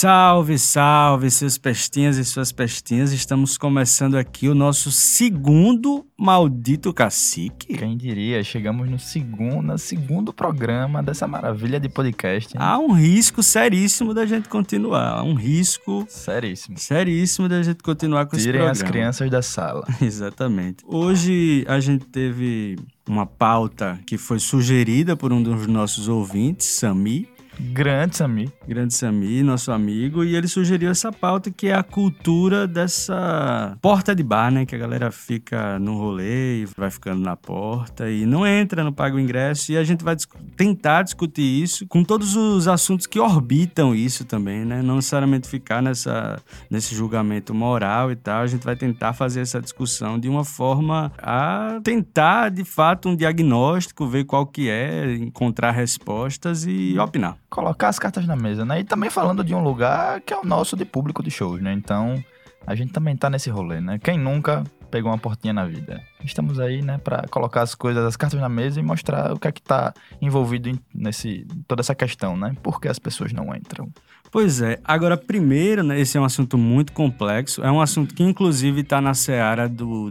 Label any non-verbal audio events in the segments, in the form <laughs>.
Salve, salve, seus pestinhas e suas pestinhas. Estamos começando aqui o nosso segundo maldito cacique. Quem diria, chegamos no segundo, segundo programa dessa maravilha de podcast. Hein? Há um risco seríssimo da gente continuar. Há um risco seríssimo. Seríssimo da gente continuar com Tirem esse programa. as crianças da sala. <laughs> Exatamente. Hoje a gente teve uma pauta que foi sugerida por um dos nossos ouvintes, Sami. Grande Sami. Grande Sami, nosso amigo, e ele sugeriu essa pauta que é a cultura dessa porta de bar, né? Que a galera fica no rolê e vai ficando na porta e não entra, não paga o ingresso. E a gente vai tentar discutir isso com todos os assuntos que orbitam isso também, né? Não necessariamente ficar nessa, nesse julgamento moral e tal. A gente vai tentar fazer essa discussão de uma forma a tentar, de fato, um diagnóstico, ver qual que é, encontrar respostas e opinar colocar as cartas na mesa, né? E também falando de um lugar que é o nosso de público de shows, né? Então, a gente também tá nesse rolê, né? Quem nunca pegou uma portinha na vida? Estamos aí, né, para colocar as coisas, as cartas na mesa e mostrar o que é que tá envolvido nesse toda essa questão, né? Por que as pessoas não entram? Pois é. Agora, primeiro, né, esse é um assunto muito complexo. É um assunto que, inclusive, está na seara do,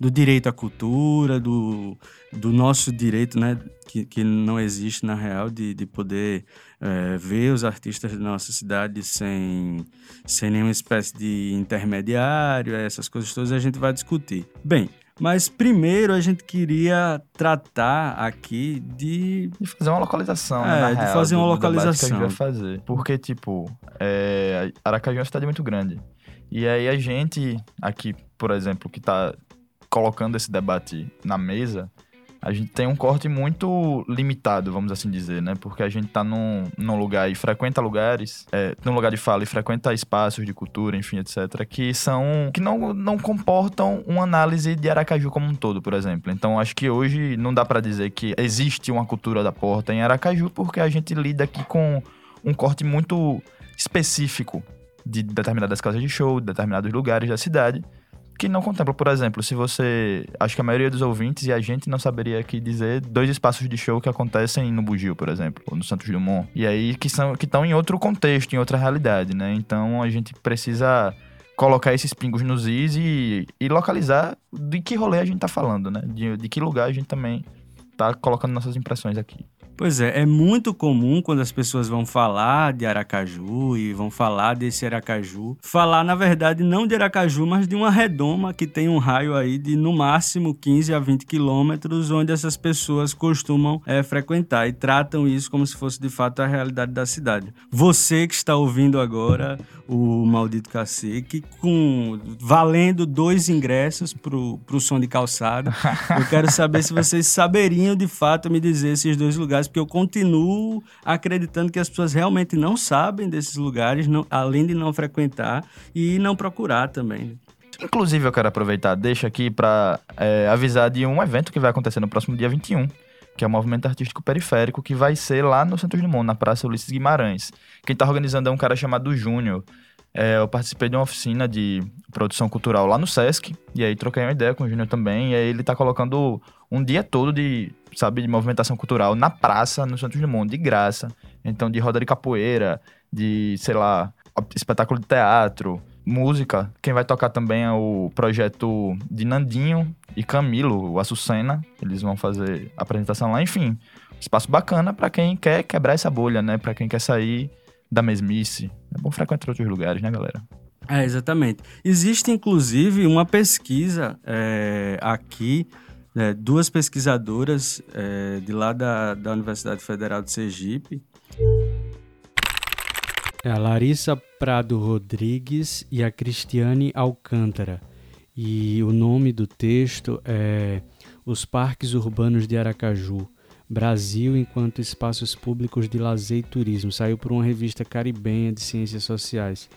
do direito à cultura, do, do nosso direito, né, que, que não existe na real, de, de poder é, ver os artistas da nossa cidade sem, sem nenhuma espécie de intermediário, essas coisas todas a gente vai discutir. Bem, mas primeiro a gente queria tratar aqui de. De fazer uma localização, né, é, né? de fazer uma do, localização. que a gente vai fazer. Porque, tipo, é, Aracaju é uma cidade muito grande. E aí a gente, aqui, por exemplo, que está colocando esse debate na mesa, a gente tem um corte muito limitado, vamos assim dizer, né? Porque a gente tá num, num lugar e frequenta lugares, é, num lugar de fala e frequenta espaços de cultura, enfim, etc., que são. que não, não comportam uma análise de Aracaju como um todo, por exemplo. Então acho que hoje não dá para dizer que existe uma cultura da porta em Aracaju, porque a gente lida aqui com um corte muito específico de determinadas casas de show, de determinados lugares da cidade que não contempla, por exemplo, se você. Acho que a maioria dos ouvintes e a gente não saberia aqui dizer dois espaços de show que acontecem no Bugio, por exemplo, ou no Santos Dumont. E aí que são que estão em outro contexto, em outra realidade, né? Então a gente precisa colocar esses pingos nos is e, e localizar de que rolê a gente tá falando, né? De, de que lugar a gente também tá colocando nossas impressões aqui. Pois é, é muito comum quando as pessoas vão falar de Aracaju e vão falar desse Aracaju, falar na verdade não de Aracaju, mas de uma redoma que tem um raio aí de no máximo 15 a 20 quilômetros, onde essas pessoas costumam é, frequentar e tratam isso como se fosse de fato a realidade da cidade. Você que está ouvindo agora o Maldito Cacique, com valendo dois ingressos pro, pro som de calçada, eu quero saber se vocês saberiam de fato me dizer esses dois lugares porque eu continuo acreditando que as pessoas realmente não sabem desses lugares, não, além de não frequentar e não procurar também. Inclusive, eu quero aproveitar, deixa aqui para é, avisar de um evento que vai acontecer no próximo dia 21, que é o Movimento Artístico Periférico, que vai ser lá no Santos Dumont, na Praça Ulisses Guimarães. Quem está organizando é um cara chamado Júnior. É, eu participei de uma oficina de produção cultural lá no Sesc, e aí troquei uma ideia com o Júnior também, e aí ele está colocando um dia todo de sabe, de movimentação cultural na praça, no Santos Dumont, de graça. Então, de roda de capoeira, de, sei lá, espetáculo de teatro, música. Quem vai tocar também é o projeto de Nandinho e Camilo, o Açucena. Eles vão fazer apresentação lá. Enfim, espaço bacana para quem quer quebrar essa bolha, né? Para quem quer sair da mesmice. É bom frequentar outros lugares, né, galera? É, exatamente. Existe, inclusive, uma pesquisa é, aqui é, duas pesquisadoras é, de lá da, da Universidade Federal de Sergipe. É a Larissa Prado Rodrigues e a Cristiane Alcântara. E o nome do texto é Os Parques Urbanos de Aracaju, Brasil enquanto Espaços Públicos de Lazer e Turismo. Saiu por uma revista caribenha de ciências sociais.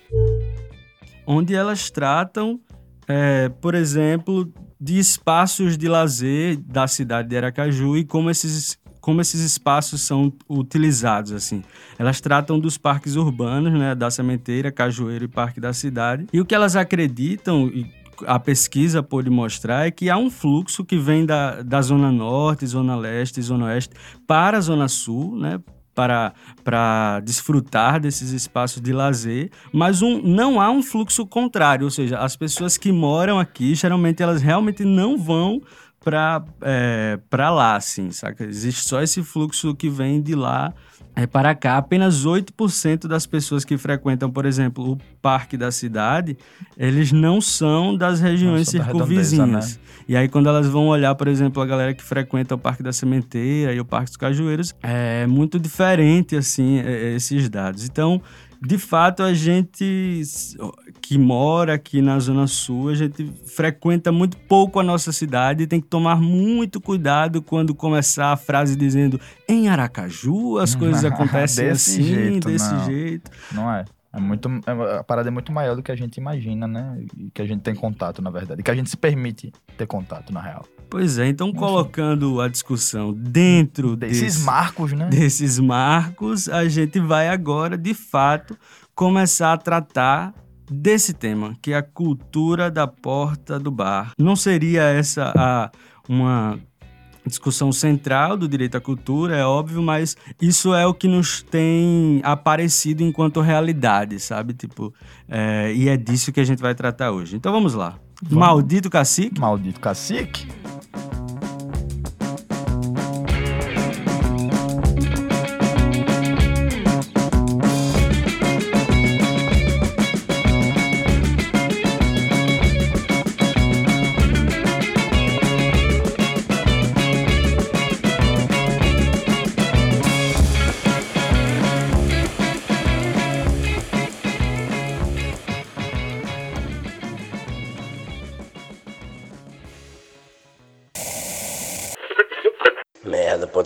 Onde elas tratam, é, por exemplo, de espaços de lazer da cidade de Aracaju e como esses como esses espaços são utilizados assim. Elas tratam dos parques urbanos, né, da Sementeira, Cajueiro e Parque da Cidade. E o que elas acreditam e a pesquisa pôde mostrar é que há um fluxo que vem da, da zona norte, zona leste zona oeste para a zona sul, né, para, para desfrutar desses espaços de lazer, mas um, não há um fluxo contrário, ou seja, as pessoas que moram aqui, geralmente elas realmente não vão para é, lá, assim, saca? Existe só esse fluxo que vem de lá é, para cá, apenas 8% das pessoas que frequentam, por exemplo, o parque da cidade, eles não são das regiões são circunvizinhas. Né? E aí, quando elas vão olhar, por exemplo, a galera que frequenta o Parque da Sementeira e o Parque dos Cajueiros, é muito diferente, assim, é, esses dados. Então, de fato, a gente que mora aqui na Zona Sul, a gente frequenta muito pouco a nossa cidade e tem que tomar muito cuidado quando começar a frase dizendo em Aracaju as coisas <laughs> acontecem assim, jeito, desse não. jeito. Não é. É muito, é, a parada é muito maior do que a gente imagina, né? E que a gente tem contato, na verdade. E que a gente se permite ter contato, na real. Pois é, então colocando a discussão dentro desses desse, marcos, né? Desses marcos, a gente vai agora, de fato, começar a tratar desse tema, que é a cultura da porta do bar. Não seria essa a, uma discussão central do direito à cultura, é óbvio, mas isso é o que nos tem aparecido enquanto realidade, sabe? Tipo, é, e é disso que a gente vai tratar hoje. Então vamos lá. Maldito cacique. Maldito cacique.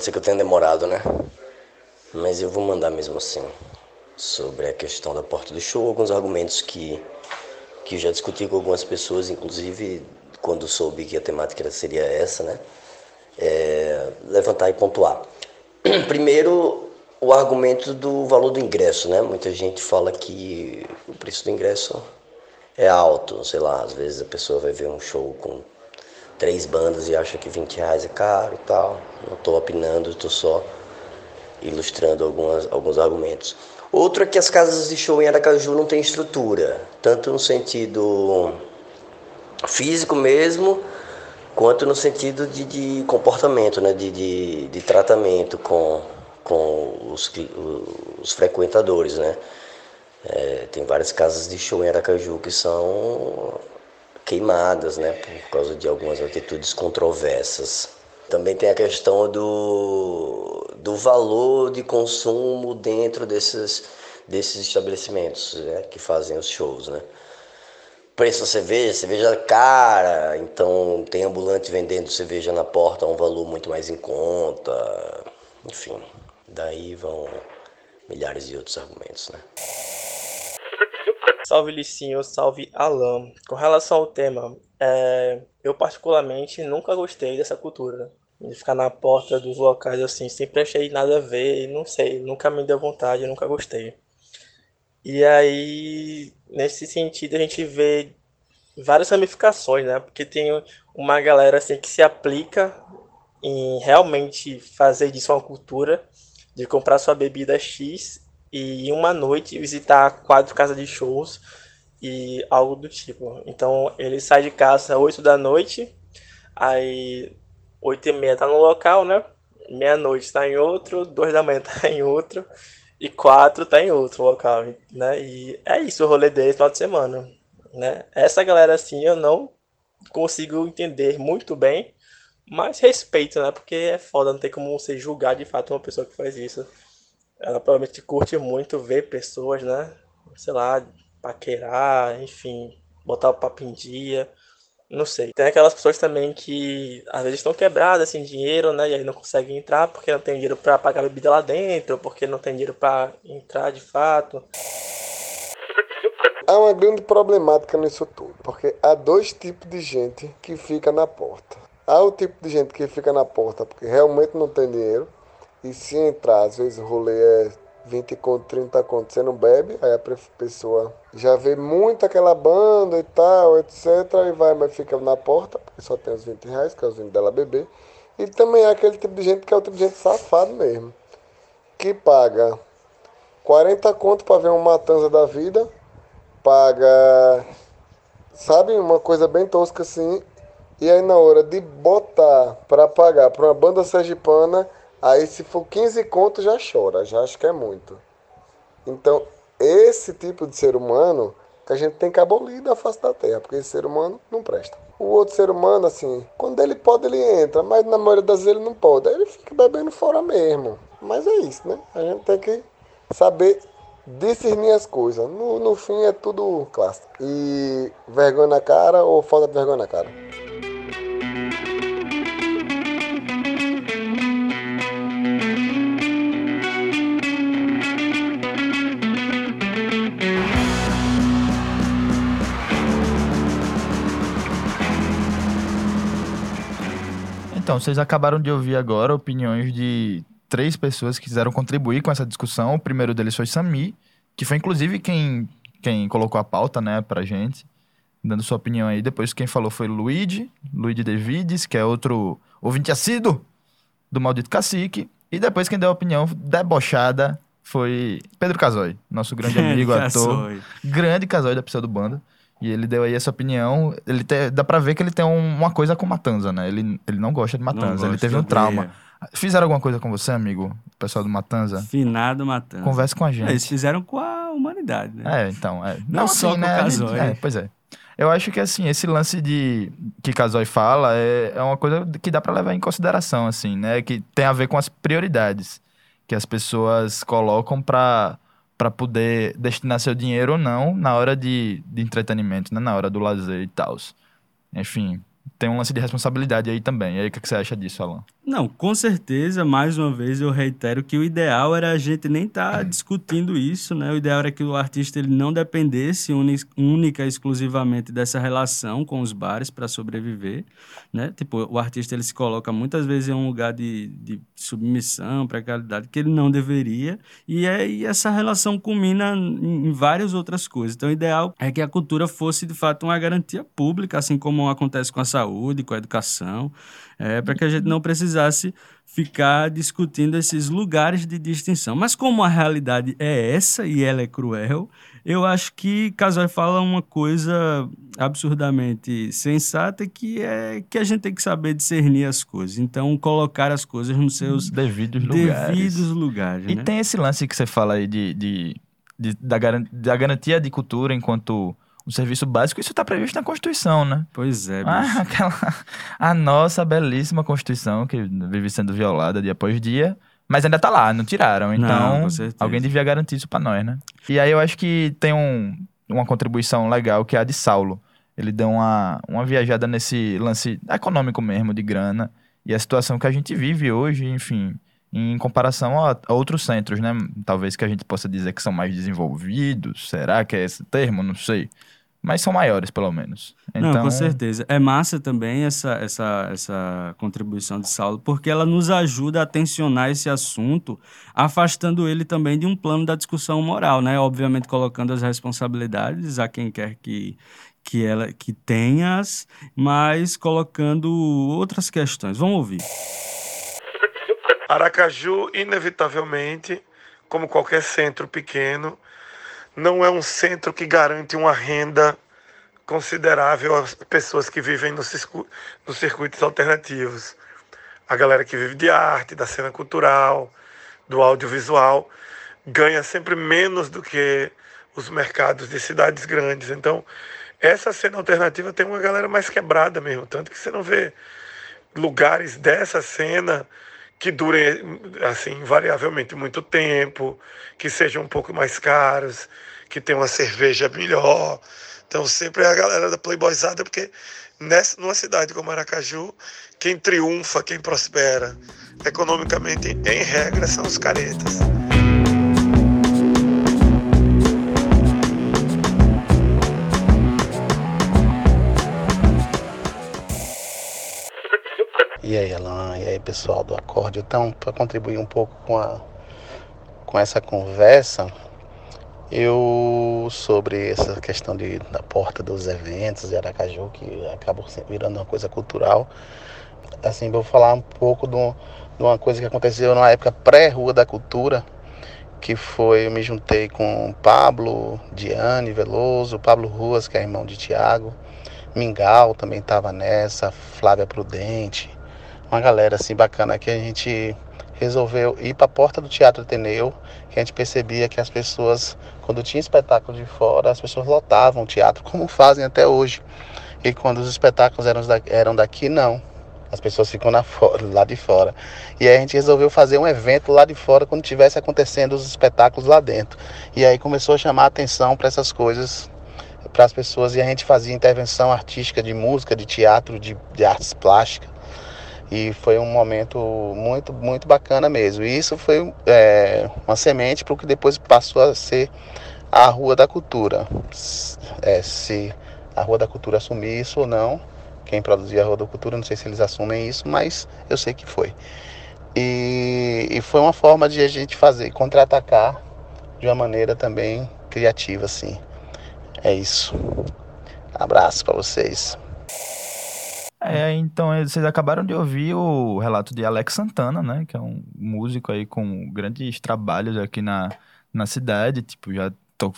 Ser que eu tenha demorado, né? Mas eu vou mandar mesmo assim. Sobre a questão da porta do show, alguns argumentos que, que já discuti com algumas pessoas, inclusive quando soube que a temática seria essa, né? É, levantar e pontuar. <clears throat> Primeiro, o argumento do valor do ingresso, né? Muita gente fala que o preço do ingresso é alto, sei lá, às vezes a pessoa vai ver um show com três bandas e acha que 20 reais é caro e tal. Não estou opinando, estou só ilustrando algumas, alguns argumentos. Outro é que as casas de show em Aracaju não têm estrutura, tanto no sentido físico mesmo, quanto no sentido de, de comportamento, né? de, de, de tratamento com, com os, os frequentadores. Né? É, tem várias casas de show em Aracaju que são queimadas, né, por causa de algumas atitudes controversas. Também tem a questão do, do valor de consumo dentro desses, desses estabelecimentos né, que fazem os shows, né. Preço da cerveja, cerveja cara, então tem ambulante vendendo cerveja na porta a um valor muito mais em conta, enfim, daí vão milhares de outros argumentos, né. Salve Licinho, salve Alan. Com relação ao tema, é, eu particularmente nunca gostei dessa cultura. De ficar na porta dos locais assim, sempre achei nada a ver, não sei, nunca me deu vontade, nunca gostei. E aí, nesse sentido, a gente vê várias ramificações, né? Porque tem uma galera assim que se aplica em realmente fazer disso uma cultura, de comprar sua bebida X e em uma noite visitar quatro casas de shows e algo do tipo. Então ele sai de casa às 8 da noite, aí 8 e meia tá no local, né? Meia-noite tá em outro, 2 da manhã <laughs> tá em outro e 4 tá em outro local, né? E é isso o rolê dele final de semana, né? Essa galera assim eu não consigo entender muito bem, mas respeito, né? Porque é foda, não tem como você julgar de fato uma pessoa que faz isso. Ela provavelmente curte muito ver pessoas, né? Sei lá, paquerar, enfim, botar o papo em dia. Não sei. Tem aquelas pessoas também que às vezes estão quebradas sem dinheiro, né? E aí não conseguem entrar porque não tem dinheiro para pagar a bebida lá dentro, porque não tem dinheiro para entrar de fato. Há uma grande problemática nisso tudo, porque há dois tipos de gente que fica na porta. Há o tipo de gente que fica na porta porque realmente não tem dinheiro e se entrar, às vezes o rolê é 20 conto, 30 conto, você não bebe, aí a pessoa já vê muito aquela banda e tal, etc. E vai, mas fica na porta, porque só tem os 20 reais, que é os 20 dela beber. E também é aquele tipo de gente que é o tipo de gente safado mesmo. que paga 40 conto para ver uma matança da vida, paga, sabe, uma coisa bem tosca assim, e aí na hora de botar para pagar para uma banda sergipana, aí se for 15 conto já chora, já acho que é muito. Então, esse tipo de ser humano que a gente tem que abolir da face da terra, porque esse ser humano não presta. O outro ser humano, assim, quando ele pode, ele entra, mas na maioria das vezes ele não pode. Aí ele fica bebendo fora mesmo. Mas é isso, né? A gente tem que saber discernir as coisas. No, no fim é tudo clássico. E vergonha na cara ou falta de vergonha na cara. Então, vocês acabaram de ouvir agora opiniões de três pessoas que quiseram contribuir com essa discussão. O primeiro deles foi Sami, que foi inclusive quem, quem colocou a pauta, né, pra gente, dando sua opinião aí. Depois quem falou foi Luigi, Luigi Davides, que é outro ouvinte assíduo do Maldito Cacique. E depois quem deu a opinião debochada foi Pedro Casoy, nosso grande <laughs> amigo, ator. Grande Casoy da Pseudo Banda. E ele deu aí essa opinião. Ele te- dá pra ver que ele tem um- uma coisa com Matanza, né? Ele, ele não gosta de Não Matanza, ele teve um trauma. Fizeram alguma coisa com você, amigo? O pessoal do Matanza? Finado matando. Converse com a gente. Eles fizeram com a humanidade, né? É, então, é. Não só com o Casoy. É, pois é. Eu acho que, assim, esse lance de que Casoy fala é, é uma coisa que dá pra levar em consideração, assim, né? Que tem a ver com as prioridades que as pessoas colocam pra para poder destinar seu dinheiro ou não na hora de, de entretenimento, né? Na hora do lazer e tal. Enfim, tem um lance de responsabilidade aí também. E aí, o que, que você acha disso, Alan? Não, com certeza, mais uma vez eu reitero que o ideal era a gente nem estar discutindo isso, né? O ideal era que o artista ele não dependesse única e exclusivamente dessa relação com os bares para sobreviver, né? Tipo, o artista ele se coloca muitas vezes em um lugar de, de submissão, precariedade que ele não deveria, e aí essa relação culmina em, em várias outras coisas. Então, o ideal é que a cultura fosse de fato uma garantia pública, assim como acontece com a saúde, com a educação, é, para que a gente não precisasse ficar discutindo esses lugares de distinção. Mas como a realidade é essa e ela é cruel, eu acho que Casói fala uma coisa absurdamente sensata que é que a gente tem que saber discernir as coisas. Então, colocar as coisas nos seus Devidos lugares. devidos lugares. E né? tem esse lance que você fala aí de, de, de- da, garan- da garantia de cultura enquanto um serviço básico, isso está previsto na Constituição, né? Pois é, bicho. Ah, aquela, a nossa belíssima Constituição, que vive sendo violada dia após dia, mas ainda tá lá, não tiraram. Não, Então, certeza. alguém devia garantir isso pra nós, né? E aí eu acho que tem um, uma contribuição legal, que é a de Saulo. Ele deu uma, uma viajada nesse lance econômico mesmo, de grana, e a situação que a gente vive hoje, enfim, em comparação a, a outros centros, né? Talvez que a gente possa dizer que são mais desenvolvidos, será que é esse termo? Não sei. Mas são maiores, pelo menos. Não, Então, com certeza. É massa também essa, essa, essa contribuição de Saulo, porque ela nos ajuda a tensionar esse assunto, afastando ele também de um plano da discussão moral, né? Obviamente colocando as responsabilidades a quem quer que, que ela que tenha-as, mas colocando outras questões. Vamos ouvir. Aracaju, inevitavelmente, como qualquer centro pequeno, não é um centro que garante uma renda considerável às pessoas que vivem nos, circu- nos circuitos alternativos. A galera que vive de arte, da cena cultural, do audiovisual, ganha sempre menos do que os mercados de cidades grandes. Então, essa cena alternativa tem uma galera mais quebrada mesmo, tanto que você não vê lugares dessa cena que durem assim invariavelmente muito tempo, que sejam um pouco mais caros, que tenham uma cerveja melhor. Então sempre é a galera da playboyzada, porque nessa numa cidade como Aracaju, quem triunfa, quem prospera economicamente em regra são os caretas. E aí, Alan, pessoal do Acorde. Então, para contribuir um pouco com, a, com essa conversa, eu, sobre essa questão de, da porta dos eventos de Aracaju, que acabou virando uma coisa cultural, assim, vou falar um pouco do, uma coisa que aconteceu na época pré-Rua da Cultura, que foi, eu me juntei com Pablo, Diane Veloso, Pablo Ruas, que é irmão de Tiago, Mingau também estava nessa, Flávia Prudente, uma galera assim bacana que a gente resolveu ir para a porta do Teatro Ateneu, que a gente percebia que as pessoas, quando tinha espetáculo de fora, as pessoas lotavam o teatro, como fazem até hoje. E quando os espetáculos eram, eram daqui, não. As pessoas ficam fora, lá de fora. E aí a gente resolveu fazer um evento lá de fora quando tivesse acontecendo os espetáculos lá dentro. E aí começou a chamar atenção para essas coisas para as pessoas e a gente fazia intervenção artística de música, de teatro, de, de artes plásticas. E foi um momento muito, muito bacana mesmo. E isso foi é, uma semente para o que depois passou a ser a Rua da Cultura. É, se a Rua da Cultura assumir isso ou não, quem produzia a Rua da Cultura, não sei se eles assumem isso, mas eu sei que foi. E, e foi uma forma de a gente fazer, contra-atacar de uma maneira também criativa, assim. É isso. Abraço para vocês. É, então vocês acabaram de ouvir o relato de Alex Santana, né? Que é um músico aí com grandes trabalhos aqui na, na cidade, tipo, já,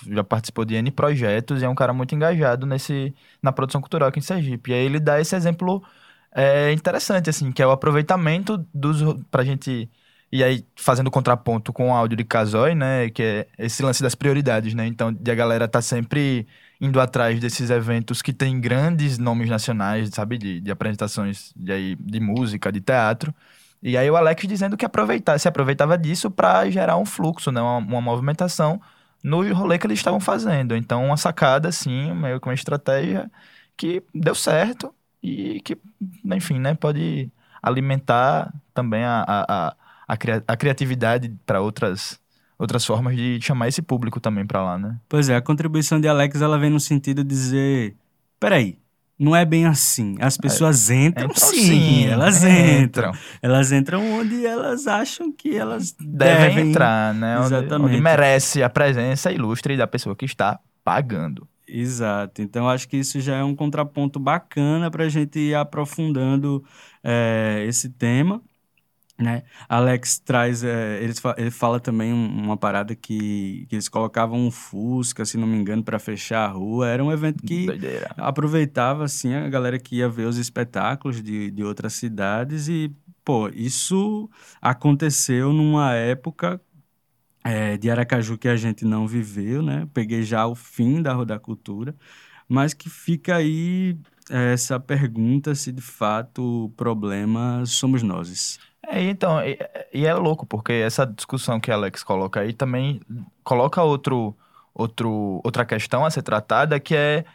já participou de N projetos e é um cara muito engajado nesse, na produção cultural aqui em Sergipe. E aí ele dá esse exemplo é, interessante, assim, que é o aproveitamento dos. pra gente. E aí, fazendo contraponto com o áudio de Casói, né? Que é esse lance das prioridades, né? Então, de a galera tá sempre indo atrás desses eventos que tem grandes nomes nacionais, sabe, de, de apresentações de, de música, de teatro. E aí o Alex dizendo que aproveitar, se aproveitava disso para gerar um fluxo, né, uma, uma, movimentação no rolê que eles estavam fazendo. Então, uma sacada, assim, meio que uma estratégia que deu certo e que, enfim, né, pode alimentar também a, a, a, a criatividade para outras outras formas de chamar esse público também para lá, né? Pois é, a contribuição de Alex ela vem no sentido de dizer, peraí, não é bem assim. As é, pessoas entram, entram sim, sim, elas entram. entram. Elas entram onde elas acham que elas devem, devem entrar, né? Exatamente. Onde, onde merece a presença ilustre da pessoa que está pagando. Exato. Então, acho que isso já é um contraponto bacana para a gente ir aprofundando é, esse tema. Né? Alex traz, é, ele, ele fala também uma parada que, que eles colocavam um Fusca, se não me engano, para fechar a rua. Era um evento que Doideira. aproveitava assim a galera que ia ver os espetáculos de, de outras cidades e, pô, isso aconteceu numa época é, de Aracaju que a gente não viveu, né? Peguei já o fim da Rua da Cultura, mas que fica aí é, essa pergunta se de fato o problema somos nós. É, então, e, e, é louco, porque essa discussão que Alex coloca aí também coloca outro, outro, outra questão a ser tratada, que é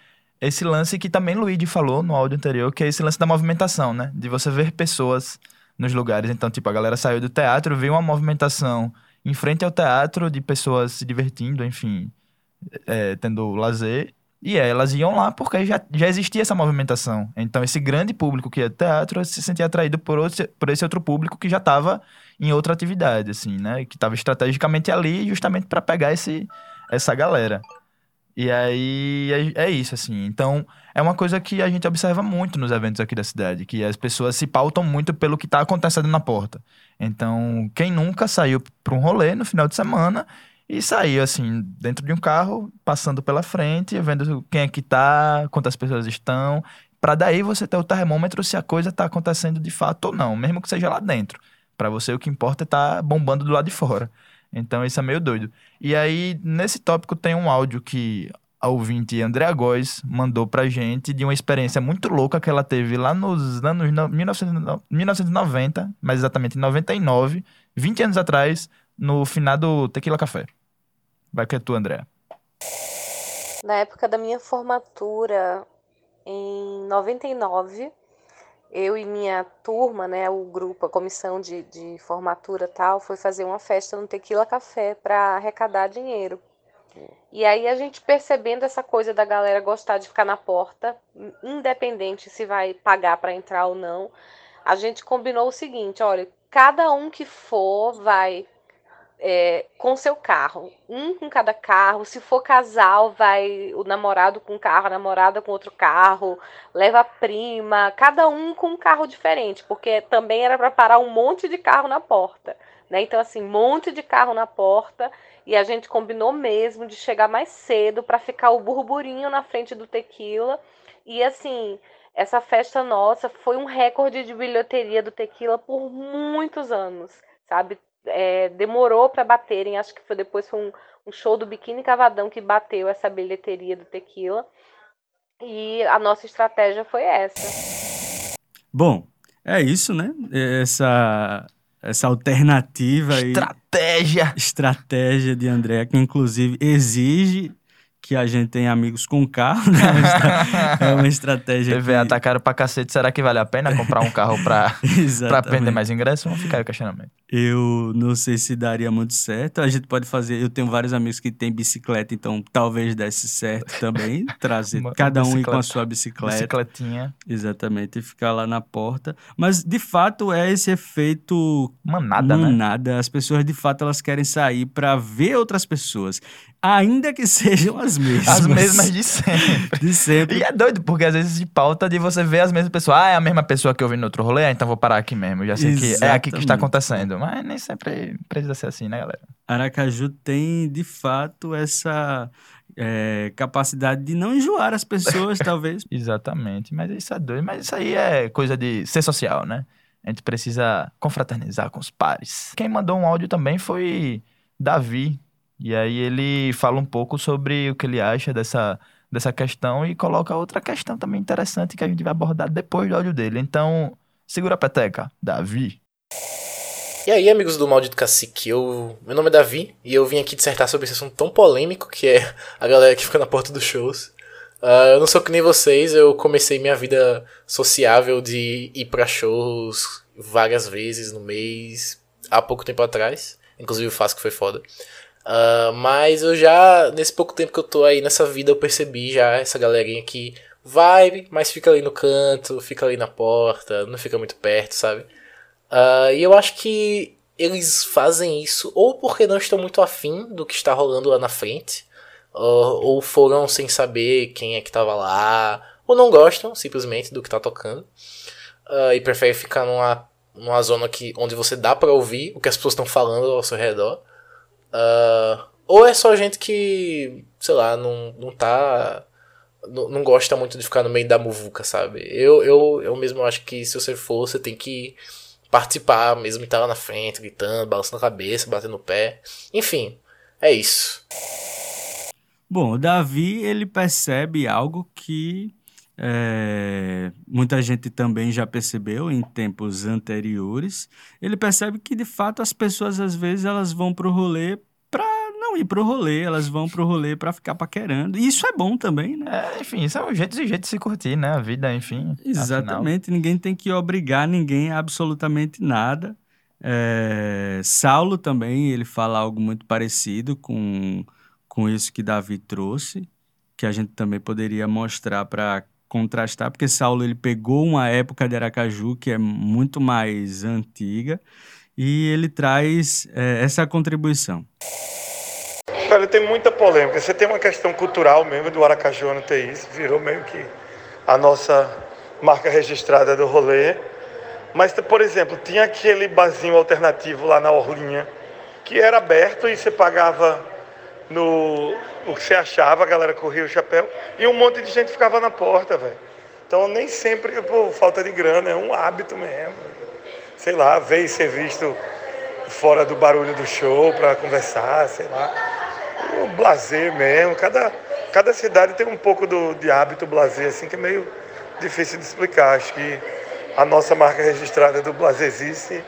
esse lance que também Luigi falou no áudio anterior, que é esse lance da movimentação, né? De você ver pessoas nos lugares. Então, tipo, a galera saiu do teatro, viu uma movimentação em frente ao teatro de pessoas se divertindo, enfim, é, tendo lazer. E elas iam lá porque já, já existia essa movimentação. Então, esse grande público que ia teatro se sentia atraído por, outro, por esse outro público que já estava em outra atividade, assim, né? Que estava estrategicamente ali justamente para pegar esse, essa galera. E aí é, é, isso, assim. Então, é uma coisa que a gente observa muito nos eventos aqui da cidade, que as pessoas se pautam muito pelo que está acontecendo na porta. Então, quem nunca saiu para um rolê no final de semana e saiu, assim, dentro de um carro, passando pela frente, vendo quem é que tá, quantas pessoas estão, para daí você ter o termômetro se a coisa tá acontecendo de fato ou não, mesmo que seja lá dentro. Para você o que importa é tá bombando do lado de fora. Então isso é meio doido. E aí, nesse tópico tem um áudio que a ouvinte Andrea Góes mandou pra gente de uma experiência muito louca que ela teve lá nos anos 1990, mais exatamente em 99, 20 anos atrás, no finado Tequila Café. Vai que é tu, André. Na época da minha formatura, em 99, eu e minha turma, né, o grupo, a comissão de, de formatura tal, foi fazer uma festa no Tequila Café para arrecadar dinheiro. E aí a gente percebendo essa coisa da galera gostar de ficar na porta, independente se vai pagar para entrar ou não, a gente combinou o seguinte, olha, cada um que for vai é, com seu carro, um com cada carro. Se for casal, vai o namorado com um carro, a namorada com outro carro, leva a prima, cada um com um carro diferente, porque também era para parar um monte de carro na porta. Né? Então, assim, monte de carro na porta e a gente combinou mesmo de chegar mais cedo para ficar o burburinho na frente do tequila. E assim, essa festa nossa foi um recorde de bilheteria do tequila por muitos anos, sabe? É, demorou para baterem. Acho que foi depois foi um, um, show do Biquíni Cavadão que bateu essa bilheteria do Tequila. E a nossa estratégia foi essa. Bom, é isso, né? Essa essa alternativa estratégia aí, estratégia de André que inclusive exige que a gente tem amigos com carro, né? É uma estratégia. TV que... caro pra cacete. Será que vale a pena comprar um carro pra, <laughs> pra vender mais ingressos? Vamos ficar aí o questionamento. Eu não sei se daria muito certo. A gente pode fazer. Eu tenho vários amigos que têm bicicleta, então talvez desse certo também. <laughs> Trazer uma, cada um ir com a sua bicicleta. Bicicletinha. Exatamente, e ficar lá na porta. Mas de fato é esse efeito. Manada, manada. Né? As pessoas de fato elas querem sair para ver outras pessoas ainda que sejam as mesmas. As mesmas de sempre. De sempre. E é doido, porque às vezes de pauta de você ver as mesmas pessoas. Ah, é a mesma pessoa que eu vi no outro rolê, ah, então vou parar aqui mesmo. Já sei Exatamente. que é aqui que está acontecendo. Mas nem sempre precisa ser assim, né, galera? Aracaju tem, de fato, essa é, capacidade de não enjoar as pessoas, <laughs> talvez. Exatamente. Mas isso é doido. Mas isso aí é coisa de ser social, né? A gente precisa confraternizar com os pares. Quem mandou um áudio também foi Davi, e aí ele fala um pouco sobre o que ele acha dessa, dessa questão e coloca outra questão também interessante que a gente vai abordar depois do áudio dele. Então, segura a peteca, Davi. E aí, amigos do Maldito Cacique, eu... meu nome é Davi e eu vim aqui dissertar sobre esse assunto tão polêmico que é a galera que fica na porta dos shows. Uh, eu não sou que nem vocês, eu comecei minha vida sociável de ir para shows várias vezes no mês, há pouco tempo atrás. Inclusive o que foi foda. Uh, mas eu já, nesse pouco tempo que eu tô aí nessa vida, eu percebi já essa galerinha que vai, mas fica ali no canto, fica ali na porta, não fica muito perto, sabe? Uh, e eu acho que eles fazem isso ou porque não estão muito afim do que está rolando lá na frente, uh, ou foram sem saber quem é que tava lá, ou não gostam simplesmente do que tá tocando, e preferem ficar numa, numa zona que, onde você dá para ouvir o que as pessoas estão falando ao seu redor. Uh, ou é só gente que, sei lá, não, não tá. Não, não gosta muito de ficar no meio da muvuca, sabe? Eu, eu, eu mesmo acho que se você for, você tem que participar mesmo, estar lá na frente, gritando, balançando a cabeça, batendo o pé. Enfim, é isso. Bom, o Davi, ele percebe algo que é, muita gente também já percebeu em tempos anteriores. Ele percebe que de fato as pessoas às vezes elas vão pro rolê para não ir pro rolê, elas vão pro rolê para ficar paquerando. E isso é bom também, né? É, enfim, isso é um jeito de jeito de se curtir, né? A vida, enfim. Exatamente, afinal. ninguém tem que obrigar ninguém a absolutamente nada. É, Saulo também, ele fala algo muito parecido com, com isso que Davi trouxe, que a gente também poderia mostrar para contrastar, porque Saulo ele pegou uma época de Aracaju que é muito mais antiga e ele traz é, essa contribuição. Olha, tem muita polêmica. Você tem uma questão cultural mesmo do Aracaju ter isso, virou meio que a nossa marca registrada do rolê. Mas, por exemplo, tinha aquele barzinho alternativo lá na Orlinha que era aberto e você pagava no o que você achava, a galera corria o chapéu, e um monte de gente ficava na porta, velho. Então nem sempre pô, falta de grana, é um hábito mesmo. Sei lá, ver e ser visto fora do barulho do show para conversar, sei lá. Um blazer mesmo. Cada, cada cidade tem um pouco do, de hábito blazer, assim, que é meio difícil de explicar. Acho que a nossa marca registrada do Blazerzice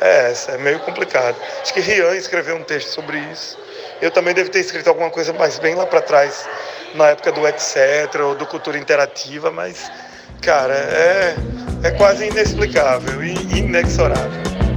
é essa, é meio complicado. Acho que Rian escreveu um texto sobre isso eu também devo ter escrito alguma coisa mais bem lá para trás, na época do etc. ou do Cultura Interativa, mas, cara, é, é quase inexplicável e inexorável.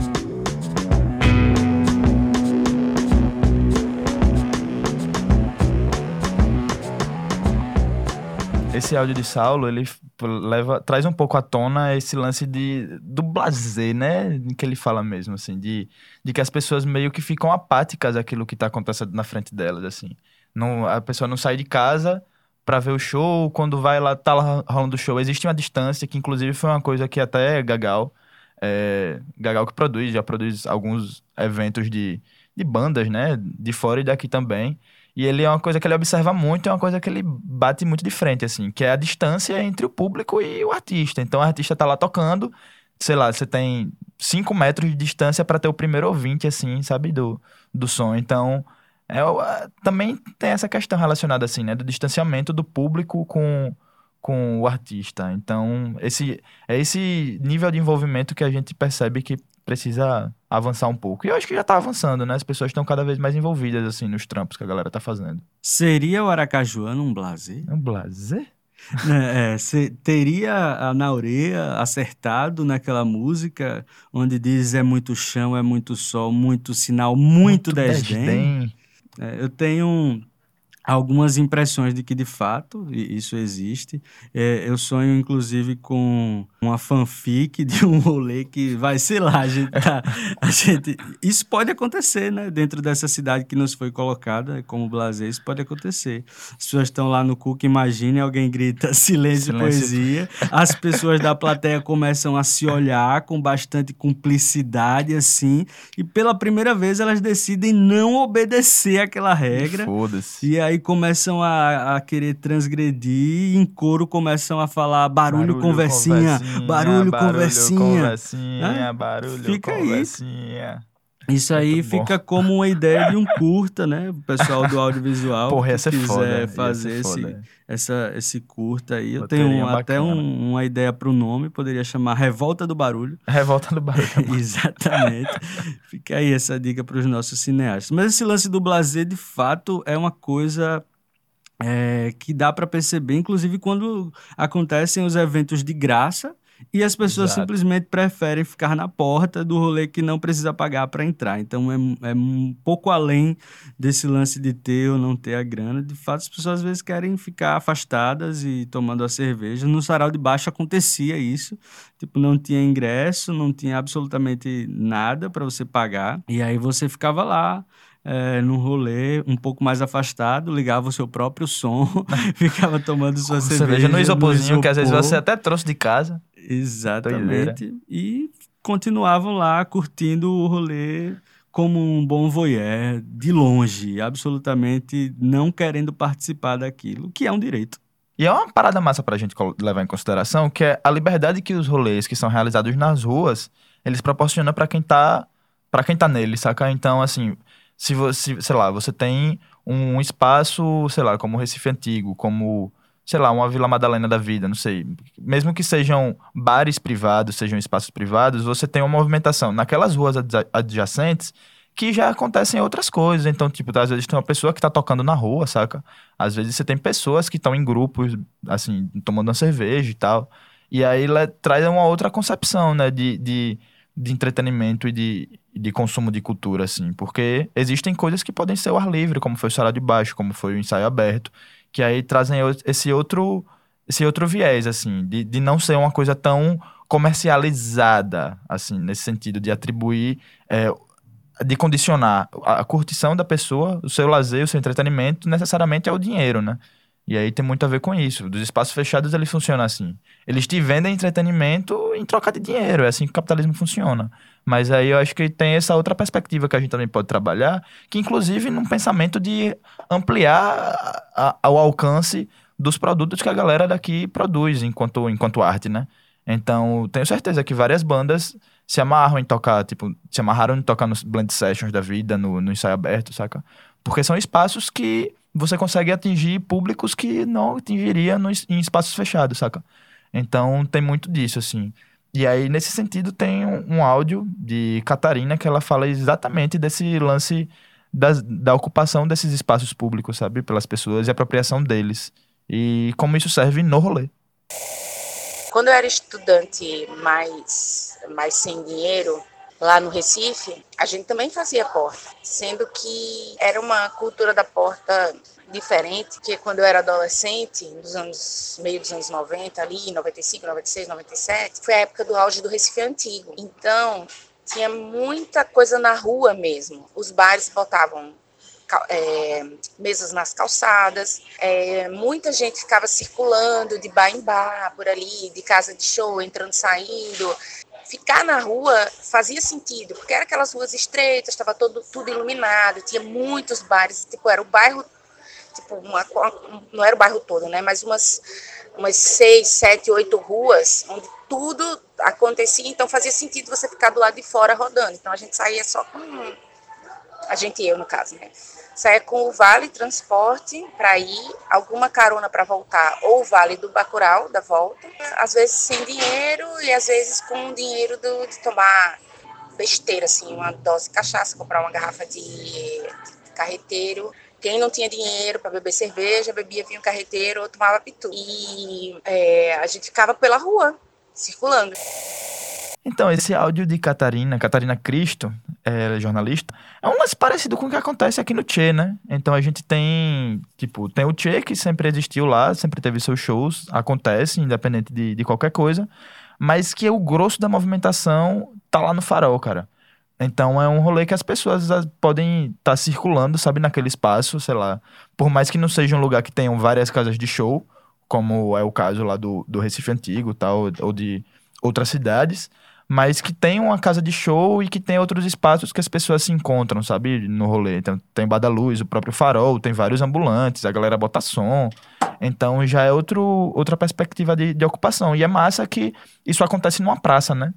Esse áudio de Saulo, ele leva, traz um pouco à tona esse lance de, do blazer, né? Que ele fala mesmo, assim, de, de que as pessoas meio que ficam apáticas àquilo que tá acontecendo na frente delas, assim. Não, a pessoa não sai de casa para ver o show, quando vai lá, tá lá rolando o show, existe uma distância, que inclusive foi uma coisa que até Gagal, é, Gagal que produz, já produz alguns eventos de, de bandas, né? De fora e daqui também. E ele é uma coisa que ele observa muito, é uma coisa que ele bate muito de frente, assim, que é a distância entre o público e o artista. Então o artista tá lá tocando, sei lá, você tem 5 metros de distância para ter o primeiro ouvinte, assim, sabe, do, do som. Então, é, também tem essa questão relacionada, assim, né, do distanciamento do público com, com o artista. Então, esse, é esse nível de envolvimento que a gente percebe que precisa avançar um pouco. E eu acho que já tá avançando, né? As pessoas estão cada vez mais envolvidas, assim, nos trampos que a galera tá fazendo. Seria o Aracajuano um blazer? Um blazer? É, é teria a Naureia acertado naquela música onde diz é muito chão, é muito sol, muito sinal, muito, muito desdém. desdém. É, eu tenho algumas impressões de que de fato isso existe. É, eu sonho inclusive com uma fanfic de um <laughs> rolê que vai, sei lá, a gente, tá, a gente isso pode acontecer, né? Dentro dessa cidade que nos foi colocada como Blazer, isso pode acontecer. As pessoas estão lá no Cook, imagine alguém grita <laughs> silêncio, silêncio. poesia, as pessoas da plateia começam a se olhar com bastante cumplicidade assim, e pela primeira vez elas decidem não obedecer aquela regra. Foda-se. E aí começam a, a querer transgredir e em coro começam a falar barulho, barulho conversinha, conversinha, barulho, barulho conversinha. conversinha? Barulho Fica conversinha. Aí. Isso aí fica como uma ideia de um curta, né? O pessoal do audiovisual Porra, que quiser foda, fazer esse, essa, esse curta aí. Eu tenho um, até um, uma ideia para o nome, poderia chamar Revolta do Barulho. <laughs> Revolta do Barulho. <laughs> Exatamente. fica aí essa dica para os nossos cineastas. Mas esse lance do blazer, de fato, é uma coisa é, que dá para perceber, inclusive quando acontecem os eventos de graça e as pessoas Exato. simplesmente preferem ficar na porta do rolê que não precisa pagar para entrar. Então é, é um pouco além desse lance de ter ou não ter a grana. De fato, as pessoas às vezes querem ficar afastadas e tomando a cerveja. No sarau de baixo acontecia isso. Tipo, não tinha ingresso, não tinha absolutamente nada para você pagar. E aí você ficava lá é, num rolê um pouco mais afastado, ligava o seu próprio som, <laughs> ficava tomando sua cerveja. Cerveja no isoporzinho, no que às vezes você até trouxe de casa. Exatamente. E continuavam lá curtindo o rolê como um bom voyeur, de longe, absolutamente não querendo participar daquilo, que é um direito. E é uma parada massa pra gente levar em consideração, que é a liberdade que os rolês que são realizados nas ruas, eles proporcionam para quem tá para quem tá nele, saca? Então, assim, se você, sei lá, você tem um espaço, sei lá, como Recife Antigo, como sei lá, uma Vila Madalena da vida, não sei. Mesmo que sejam bares privados, sejam espaços privados, você tem uma movimentação naquelas ruas adjacentes que já acontecem outras coisas. Então, tipo, às vezes tem uma pessoa que tá tocando na rua, saca? Às vezes você tem pessoas que estão em grupos, assim, tomando uma cerveja e tal. E aí traz uma outra concepção, né, de, de, de entretenimento e de, de consumo de cultura, assim. Porque existem coisas que podem ser o ar livre, como foi o Sarau de Baixo, como foi o ensaio aberto que aí trazem esse outro esse outro viés assim de, de não ser uma coisa tão comercializada assim nesse sentido de atribuir é, de condicionar a curtição da pessoa o seu lazer o seu entretenimento necessariamente é o dinheiro né e aí tem muito a ver com isso dos espaços fechados eles funcionam assim eles te vendem entretenimento em troca de dinheiro é assim que o capitalismo funciona mas aí eu acho que tem essa outra perspectiva que a gente também pode trabalhar, que inclusive num pensamento de ampliar o alcance dos produtos que a galera daqui produz enquanto, enquanto arte, né? Então, tenho certeza que várias bandas se amarram em tocar, tipo, se amarraram em tocar nos blend sessions da vida, no, no ensaio aberto, saca? Porque são espaços que você consegue atingir públicos que não atingiria em espaços fechados, saca? Então, tem muito disso, assim. E aí, nesse sentido, tem um, um, áudio de Catarina que ela fala exatamente desse lance da, da ocupação desses espaços públicos, sabe? Pelas pessoas e apropriação deles. E como isso serve no rolê. Quando eu era estudante mais, mais sem dinheiro, lá no Recife, a gente também fazia porta, sendo que era uma cultura da porta diferente, que quando eu era adolescente, nos anos meio dos anos 90 ali, 95, 96, 97, foi a época do auge do Recife antigo. Então, tinha muita coisa na rua mesmo. Os bares botavam é, mesas nas calçadas, é, muita gente ficava circulando de bar em bar por ali, de casa de show, entrando, saindo. Ficar na rua fazia sentido, porque era aquelas ruas estreitas, estava todo tudo iluminado, tinha muitos bares, tipo era o bairro, tipo uma, não era o bairro todo, né? Mas umas umas seis, sete, oito ruas onde tudo acontecia, então fazia sentido você ficar do lado de fora rodando. Então a gente saía só com a gente e eu no caso, né? Saia com o vale transporte para ir, alguma carona para voltar, ou o vale do Bacurau da volta, às vezes sem dinheiro e às vezes com dinheiro do, de tomar besteira, assim, uma dose de cachaça, comprar uma garrafa de, de carreteiro. Quem não tinha dinheiro para beber cerveja, bebia vinho carreteiro ou tomava pitu. E é, a gente ficava pela rua, circulando. Então, esse áudio de Catarina, Catarina Cristo, é jornalista, é um lance parecido com o que acontece aqui no Tchê, né? Então a gente tem, tipo, tem o Tchê que sempre existiu lá, sempre teve seus shows, acontece, independente de, de qualquer coisa, mas que o grosso da movimentação tá lá no farol, cara. Então é um rolê que as pessoas podem estar tá circulando, sabe, naquele espaço, sei lá. Por mais que não seja um lugar que tenham várias casas de show, como é o caso lá do, do Recife Antigo tal, ou de outras cidades, mas que tem uma casa de show e que tem outros espaços que as pessoas se encontram, sabe? No rolê. Então tem Badaluz, o próprio Farol, tem vários ambulantes, a galera bota som. Então já é outro, outra perspectiva de, de ocupação. E é massa que isso acontece numa praça, né?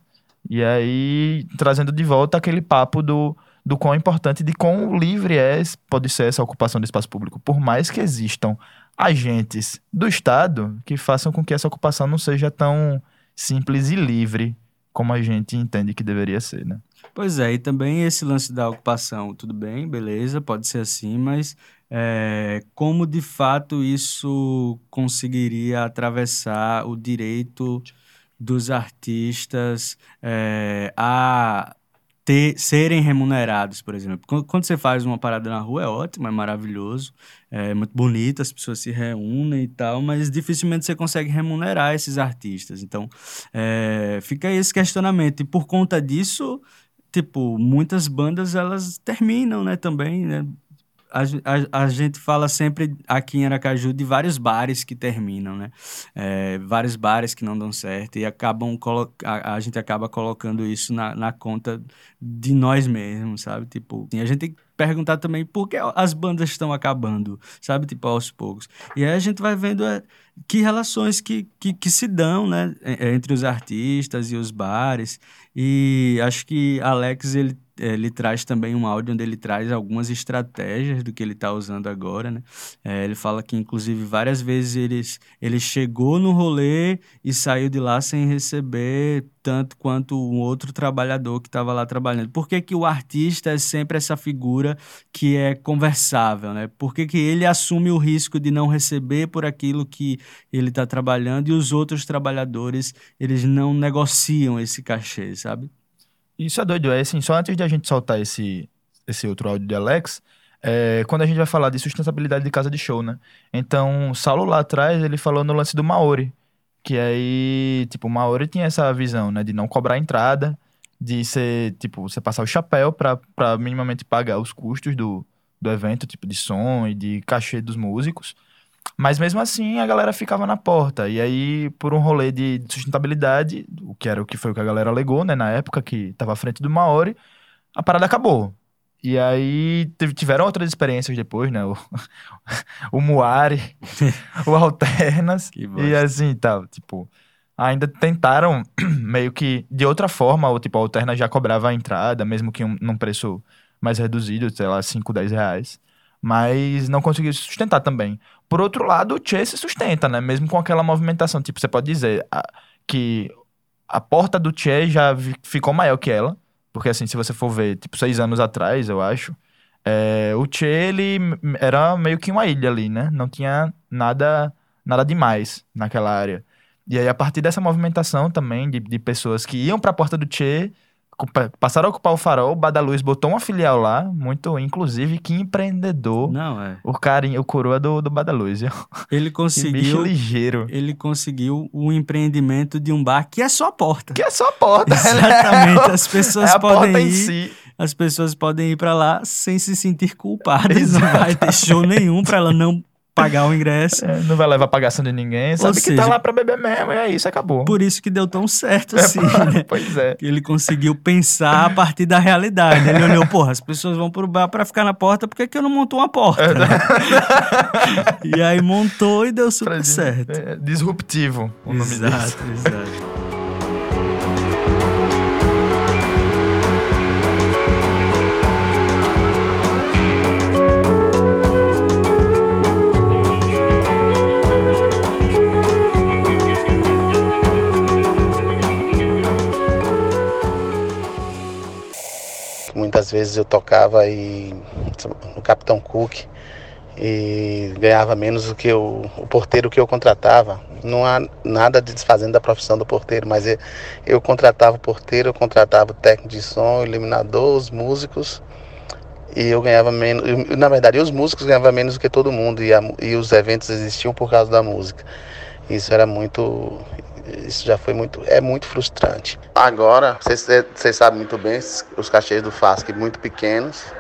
E aí, trazendo de volta aquele papo do, do quão importante, de quão livre é, pode ser essa ocupação do espaço público. Por mais que existam agentes do Estado que façam com que essa ocupação não seja tão simples e livre como a gente entende que deveria ser, né? Pois é, e também esse lance da ocupação, tudo bem, beleza, pode ser assim, mas é, como de fato isso conseguiria atravessar o direito dos artistas é, a ter, serem remunerados, por exemplo. Quando, você faz uma parada na rua é ótimo, é maravilhoso, é muito bonito, as pessoas se reúnem e tal, mas dificilmente você consegue remunerar esses artistas. Então, é, fica esse questionamento. E por conta disso, tipo, muitas bandas elas terminam, né, também, né? A, a, a, gente fala sempre aqui em Aracaju de vários bares que terminam, né? É, vários bares que não dão certo e acabam a, a gente acaba colocando isso na, na conta de nós mesmos, sabe? Tipo, assim, a gente tem que perguntar também por que as bandas estão acabando, sabe? Tipo, aos poucos. E aí a gente vai vendo é, que relações que, que, que se dão, né? Entre os artistas e os bares. E acho que Alex, ele ele traz também um áudio onde ele traz algumas estratégias do que ele está usando agora, né? É, ele fala que, inclusive, várias vezes ele, ele chegou no rolê e saiu de lá sem receber tanto quanto um outro trabalhador que estava lá trabalhando. Por que, que o artista é sempre essa figura que é conversável, né? Por que, que ele assume o risco de não receber por aquilo que ele está trabalhando e os outros trabalhadores, eles não negociam esse cachê, sabe? Isso é doido, é assim, só antes de a gente soltar esse, esse outro áudio de Alex, é, quando a gente vai falar de sustentabilidade de casa de show, né? Então, Saulo lá atrás, ele falou no lance do Maori, que aí, tipo, o Maori tinha essa visão, né, de não cobrar entrada, de ser, tipo, você passar o chapéu pra minimamente pagar os custos do, do evento, tipo, de som e de cachê dos músicos. Mas mesmo assim a galera ficava na porta. E aí, por um rolê de sustentabilidade, o que era o que foi o que a galera alegou, né, na época que estava à frente do Maori, a parada acabou. E aí tiveram outras experiências depois, né? O, <laughs> o Muari, <laughs> o Alternas. e assim, tal, tipo, ainda tentaram <clears throat> meio que de outra forma, ou tipo, a Alterna já cobrava a entrada, mesmo que um, num preço mais reduzido, sei lá, 5, 10 reais. Mas não conseguiu se sustentar também. Por outro lado, o Che se sustenta, né? Mesmo com aquela movimentação. Tipo, você pode dizer a, que a porta do Che já ficou maior que ela. Porque, assim, se você for ver, tipo, seis anos atrás, eu acho, é, o Che, ele era meio que uma ilha ali, né? Não tinha nada, nada demais naquela área. E aí, a partir dessa movimentação também, de, de pessoas que iam para a porta do Che, passaram a ocupar o farol, o Badaluz botou uma filial lá, muito, inclusive, que empreendedor. Não, é. O carinho, o coroa do, do Badaluz. Ele <laughs> Que bicho conseguiu. ligeiro. Ele conseguiu o empreendimento de um bar que é só a porta. Que é só a porta. <laughs> Exatamente. As pessoas é a podem porta em ir. si. As pessoas podem ir pra lá sem se sentir culpadas. <laughs> Não vai ter show nenhum pra ela não pagar o ingresso. É, Não vai levar pagação de ninguém. Sabe que seja- tá lá pra beber mesmo. E é isso, acabou. Por isso que deu tão certo <laughs> É, assim, né? Pois é. Que Ele conseguiu pensar a partir da realidade. Ele olhou, <laughs> porra, as pessoas vão pro bar pra ficar na porta, por que, que eu não monto uma porta? <laughs> e aí montou e deu super certo. é, disruptivo o nome disso. Exato, exato. Muitas vezes eu tocava e, no Capitão Cook e ganhava menos do que o, o porteiro que eu contratava. Não há nada de desfazendo da profissão do porteiro, mas eu, eu contratava o porteiro, eu contratava o técnico de som, o iluminador, os músicos e eu ganhava menos. e, Na verdade, os músicos ganhavam menos do que todo mundo e, a e os eventos existiam por causa da música. Isso era muito. Isso já foi muito. É muito frustrante. Agora, vocês, sabem muito bem, os cachês do FASC muito pequenos.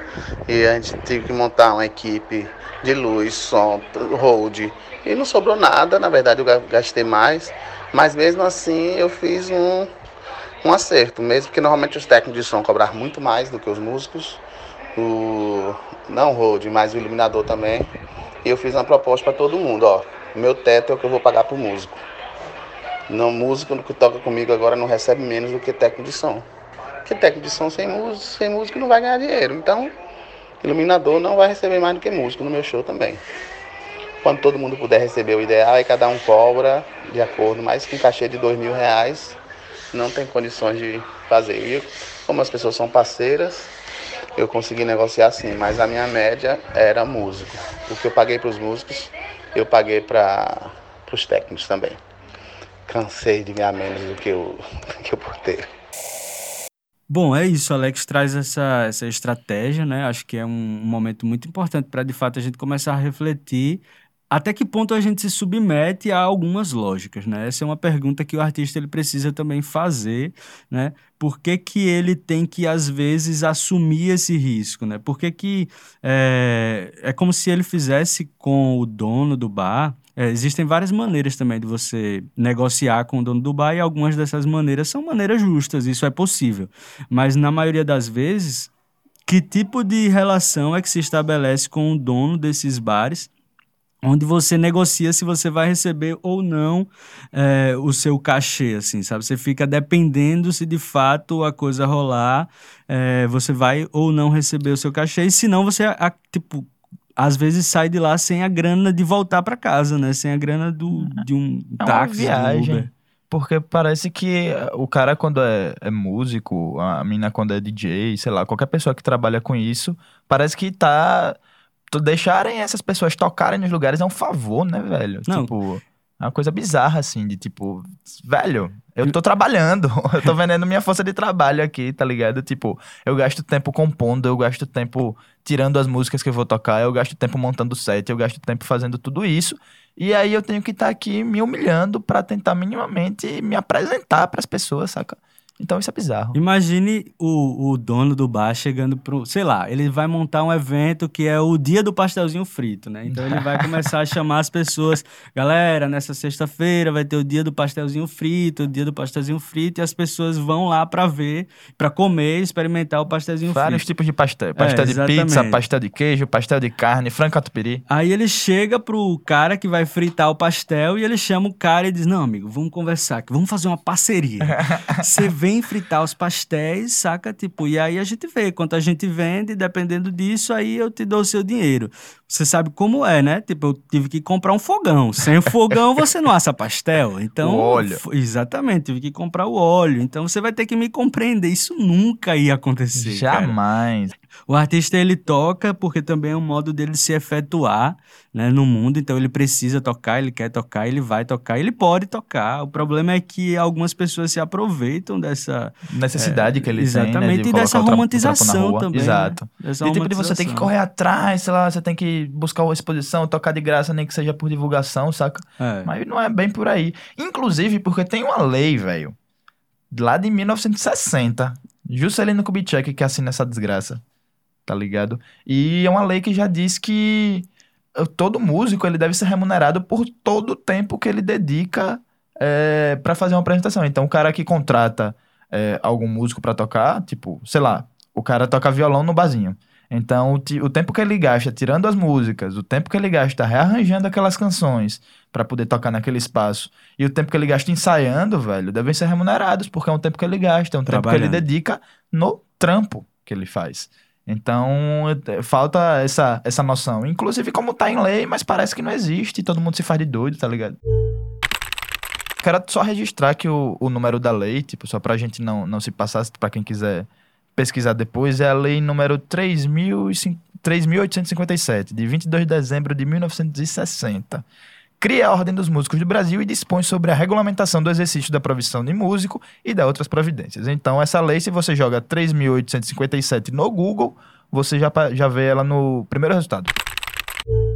E a gente teve que montar uma equipe de luz, som, hold. E não sobrou nada, na verdade eu ga- gastei mais. Mas mesmo assim eu fiz um, um acerto, mesmo que normalmente os técnicos de som cobravam muito mais do que os músicos. O, não hold, mas o iluminador também. E eu fiz uma proposta para todo mundo, ó. Meu teto é o que eu vou pagar pro músico. Não, músico que toca comigo agora não recebe menos do que técnico de som. Porque técnico de som sem músico, sem músico não vai ganhar dinheiro. Então, iluminador não vai receber mais do que músico no meu show também. Quando todo mundo puder receber o ideal, aí cada um cobra de acordo, mas com cachê de dois mil reais não tem condições de fazer. E como as pessoas são parceiras, eu consegui negociar assim, mas a minha média era músico. O que eu paguei para os músicos, eu paguei para os técnicos também. Cansei de ganhar menos do que o, <laughs> que o porteiro. Bom, é isso. Alex traz essa, essa estratégia, né? Acho que é um, um momento muito importante para, de fato, a gente começar a refletir até que ponto a gente se submete a algumas lógicas, né? Essa é uma pergunta que o artista ele precisa também fazer, né? Por que, que ele tem que, às vezes, assumir esse risco, né? Por que que é, é como se ele fizesse com o dono do bar é, existem várias maneiras também de você negociar com o dono do bar e algumas dessas maneiras são maneiras justas, isso é possível. Mas na maioria das vezes, que tipo de relação é que se estabelece com o dono desses bares? Onde você negocia se você vai receber ou não é, o seu cachê, assim, sabe? Você fica dependendo se de fato a coisa rolar, é, você vai ou não receber o seu cachê, e se não, você, a, tipo, às vezes sai de lá sem a grana de voltar para casa, né? Sem a grana do, de um É uma táxi, viagem. Uber. Porque parece que o cara, quando é, é músico, a mina, quando é DJ, sei lá, qualquer pessoa que trabalha com isso, parece que tá. Deixarem essas pessoas tocarem nos lugares é um favor, né, velho? Não. Tipo, é uma coisa bizarra, assim, de tipo, velho, eu tô trabalhando, <laughs> eu tô vendendo minha força de trabalho aqui, tá ligado? Tipo, eu gasto tempo compondo, eu gasto tempo tirando as músicas que eu vou tocar, eu gasto tempo montando set, eu gasto tempo fazendo tudo isso. E aí eu tenho que estar aqui me humilhando pra tentar minimamente me apresentar pras pessoas, saca? Então isso é bizarro. Imagine o, o dono do bar chegando pro. Sei lá, ele vai montar um evento que é o dia do pastelzinho frito, né? Então ele vai começar a chamar as pessoas. Galera, nessa sexta-feira vai ter o dia do pastelzinho frito, o dia do pastelzinho frito, e as pessoas vão lá pra ver, pra comer, experimentar o pastelzinho Vários frito. tipos de pastel. Pastel de pizza, É, exatamente. pastel de queijo, pastel de carne, frango catupiry. Aí ele chega pro cara que vai fritar o pastel e ele chama o cara e diz: Não, amigo, vamos conversar aqui, vamos fazer uma parceria. <laughs> Você vem fritar os pastéis, saca? Tipo, e aí a gente vê quanto a gente vende, dependendo disso, aí eu te dou o seu dinheiro. Você sabe como é, né? Tipo, eu tive que comprar um fogão. Sem o fogão <laughs> você não assa pastel. Então, O óleo. Exatamente, tive que comprar o óleo. Então você vai ter que me compreender. Isso nunca ia acontecer. cara. O artista ele toca porque também é um modo dele se efetuar né, no mundo, então ele precisa tocar, ele quer tocar, ele vai tocar, ele pode tocar. O problema é que algumas pessoas se aproveitam dessa necessidade é, que ele exatamente, tem, né, de e dessa romantização também. Exato. Né? Dessa E tipo de você tem que correr atrás, sei lá, você tem que buscar uma exposição, tocar de graça, nem que seja por divulgação, saca? É. Mas não é bem por aí. Inclusive porque tem uma lei, velho, lá de 1960, Juscelino Kubitschek que assina essa desgraça, tá ligado? E é uma lei que já diz que eh, todo músico ele deve ser remunerado por todo o tempo que ele dedica é, para fazer uma apresentação. Então, o cara que contrata é, algum músico pra tocar, tipo, sei lá, o cara toca violão no barzinho. Então, o, o tempo que ele gasta tirando as músicas, o tempo que ele gasta rearranjando aquelas canções pra poder tocar naquele espaço, e o tempo que ele gasta ensaiando, velho, devem ser remunerados, porque é um tempo que ele gasta, é um tempo que ele dedica no trampo que ele faz. Então, falta essa, essa noção. Inclusive, como tá em lei, mas parece que não existe, todo mundo se faz de doido, tá ligado? Quero só registrar que o, o número da lei, tipo, só pra gente não, não se passar, pra quem quiser pesquisar depois, é a lei número 3.005 3.857, de 22 de dezembro de 1960. Cria a Ordem dos Músicos do Brasil e dispõe sobre a regulamentação do exercício da profissão de músico e da outras providências. Então, essa lei, se você joga 3.857 no Google, você já, já vê ela no primeiro resultado.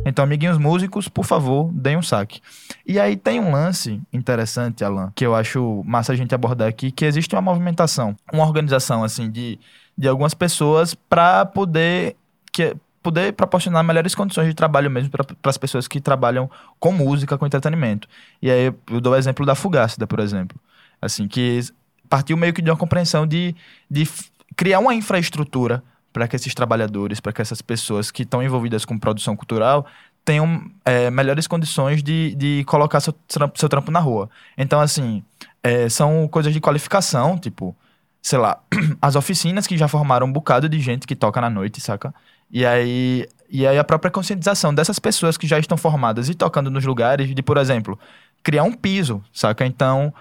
Então, amiguinhos músicos, por favor, deem um saque. E aí tem um lance interessante, Alan, que eu acho massa a gente abordar aqui, que existe uma movimentação, uma organização, assim, de, de algumas pessoas para poder, poder proporcionar melhores condições de trabalho mesmo para as pessoas que trabalham com música, com entretenimento. E aí eu dou o exemplo da Fugácida, por exemplo. Assim, que partiu meio que de uma compreensão de, de criar uma infraestrutura para que esses trabalhadores, para que essas pessoas que estão envolvidas com produção cultural tenham é, melhores condições de, de colocar seu trampo, seu trampo na rua. Então, assim, é, são coisas de qualificação, tipo, sei lá, <clears throat> as oficinas que já formaram um bocado de gente que toca na noite, saca? E aí, e aí a própria conscientização dessas pessoas que já estão formadas e tocando nos lugares, de, por exemplo, criar um piso, saca? Então,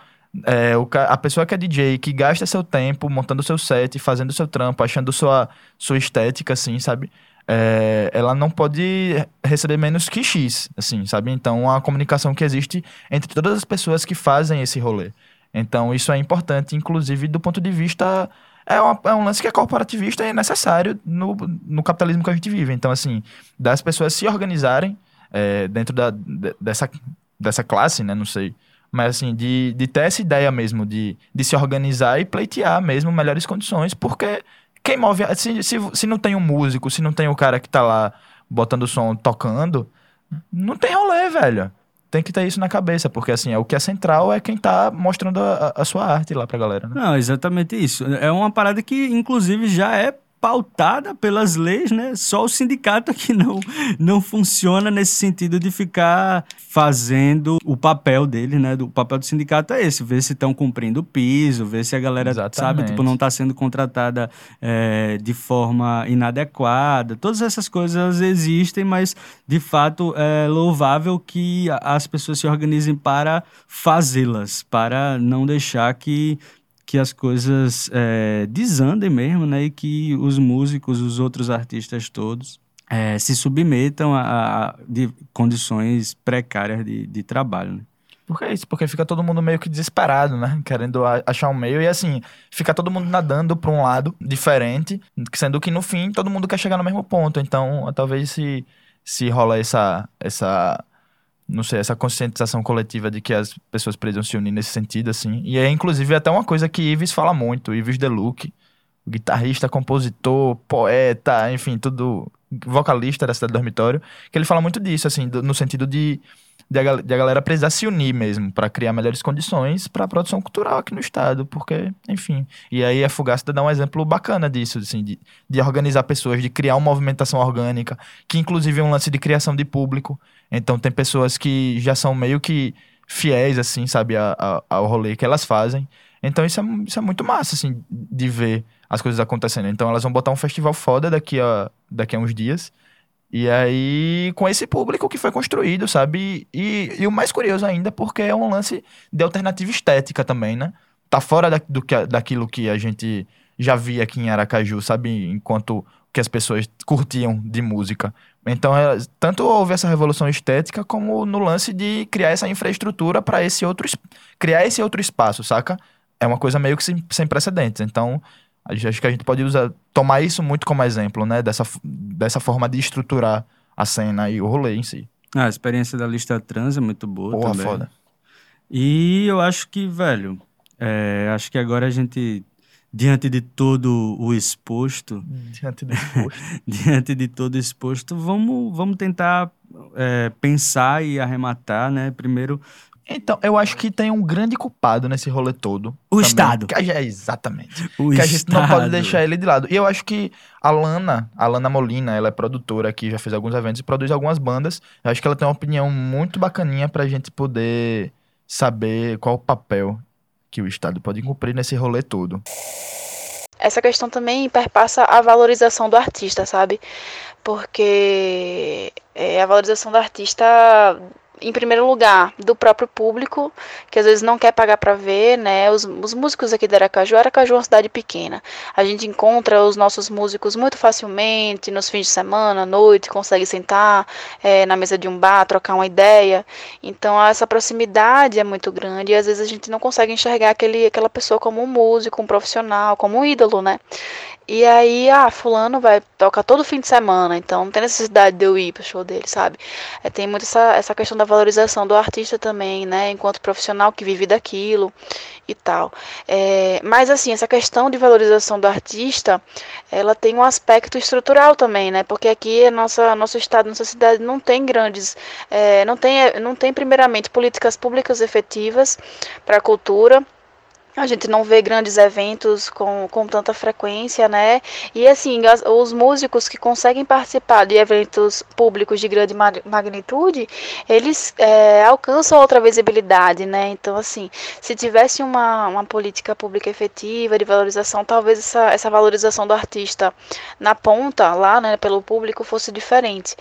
é, o a pessoa que é DJ, que gasta seu tempo montando seu set, fazendo seu trampo, achando sua, sua estética, assim, sabe? É, ela não pode receber menos que X, assim, sabe? Então, a comunicação que existe entre todas as pessoas que fazem esse rolê. Então, isso é importante, inclusive, do ponto de vista... É, uma- é um lance que é corporativista e é necessário no, no capitalismo que a gente vive. Então, assim, das pessoas se organizarem é, dentro da, de- dessa, dessa classe, né? Não sei. Mas, assim, de, de ter essa ideia mesmo de, de se organizar e pleitear mesmo melhores condições, porque quem move... Se, se, se não tem um músico, se não tem o cara que tá lá botando som, tocando, não tem rolê, velho. Tem que ter isso na cabeça, porque, assim, é o que é central é quem tá mostrando a, a sua arte lá pra galera, né? Não, exatamente isso. É uma parada que, inclusive, já é pautada pelas leis, né? Só o sindicato <laughs> que não, não funciona nesse sentido de ficar fazendo o papel dele, né? O papel do sindicato é esse, ver se estão cumprindo o piso, ver se a galera, sabe, Exatamente. tipo, não está sendo contratada é, de forma inadequada. Todas essas coisas existem, mas, de fato, é louvável que as pessoas se organizem para fazê-las, para não deixar que que as coisas é, desandem mesmo, né? E que os músicos, os outros artistas todos é, se submetam a, a- de condições precárias de, de trabalho, né? Porque é isso, porque fica todo mundo meio que desesperado, né? Querendo achar um meio. E assim, fica todo mundo nadando pra um lado diferente, sendo que no fim todo mundo quer chegar no mesmo ponto. Então, talvez se, se rola essa, essa. Não sei, essa conscientização coletiva de que as pessoas precisam se unir nesse sentido, assim. E é inclusive até uma coisa que Ives fala muito, Ives Deluque, o guitarrista, compositor, poeta, enfim, tudo vocalista da cidade do dormitório, que ele fala muito disso, assim, do- no sentido de de a, de a galera precisar se unir mesmo para criar melhores condições para a produção cultural aqui no estado, porque, enfim. E aí a Fugasta dá um exemplo bacana disso, assim, de, de organizar pessoas, de criar uma movimentação orgânica, que inclusive é um lance de criação de público. Então tem pessoas que já são meio que fiéis, assim, sabe, a- a- ao rolê que elas fazem. Então isso é, isso é muito massa, assim, de ver as coisas acontecendo. Então elas vão botar um festival foda daqui a, daqui a uns dias. E aí, com esse público que foi construído, sabe? E, e o mais curioso ainda, porque é um lance de alternativa estética também, né? Tá fora da, do que, daquilo que a gente já vi aqui em Aracaju, sabe? Enquanto que as pessoas curtiam de música. Então, é, tanto houve essa revolução estética, como no lance de criar essa infraestrutura para esse outro criar esse outro espaço, saca? É uma coisa meio que sem, sem precedentes. Então, acho que a gente pode usar, tomar isso muito como exemplo, né? Dessa, dessa forma de estruturar a cena e o rolê em si. Ah, a experiência da lista trans é muito boa Porra, também. foda. E eu acho que, velho, é, acho que agora a gente, diante de todo o exposto, Diante do exposto. <laughs> diante de todo o exposto, vamos, vamos tentar é, pensar e arrematar, né? Primeiro, Então, eu acho que tem um grande culpado nesse rolê todo. O também, Estado. Que é, exatamente. o que a gente não pode Estado. deixar ele de lado. E eu acho que a Lana, a Lana Molina, ela é produtora aqui, já fez alguns eventos e produz algumas bandas. Eu acho que ela tem uma opinião muito bacaninha pra gente poder saber qual o papel que o Estado pode cumprir nesse rolê todo. essa questão também perpassa a valorização do artista, sabe? Porque é, a valorização do artista, em primeiro lugar, do próprio público, que às vezes não quer pagar para ver, né? Os, os músicos aqui de Aracaju, Aracaju é uma cidade pequena. A gente encontra os nossos músicos muito facilmente nos fins de semana, à noite, consegue sentar é, na mesa de um bar, trocar uma ideia. Então essa proximidade é muito grande e às vezes a gente não consegue enxergar aquele, aquela pessoa como um músico, um profissional, como um ídolo, né? E aí, ah, fulano vai tocar todo fim de semana, então não tem necessidade de eu ir pro show dele, sabe? É, tem muito essa, essa questão da valorização do artista também, né? Enquanto profissional que vive daquilo e tal. É, mas assim, essa questão de valorização do artista, ela tem um aspecto estrutural também, né? Porque aqui a nossa nosso estado, nossa cidade não tem grandes, é, não tem não tem primeiramente políticas públicas efetivas para a cultura. A gente não vê grandes eventos com, com tanta frequência, né? E assim, as- os músicos que conseguem participar de eventos públicos de grande ma- magnitude, eles é, alcançam outra visibilidade, né? Então, assim, se tivesse uma, uma política pública efetiva de valorização, talvez essa, essa valorização do artista na ponta, lá, né, pelo público, fosse diferente.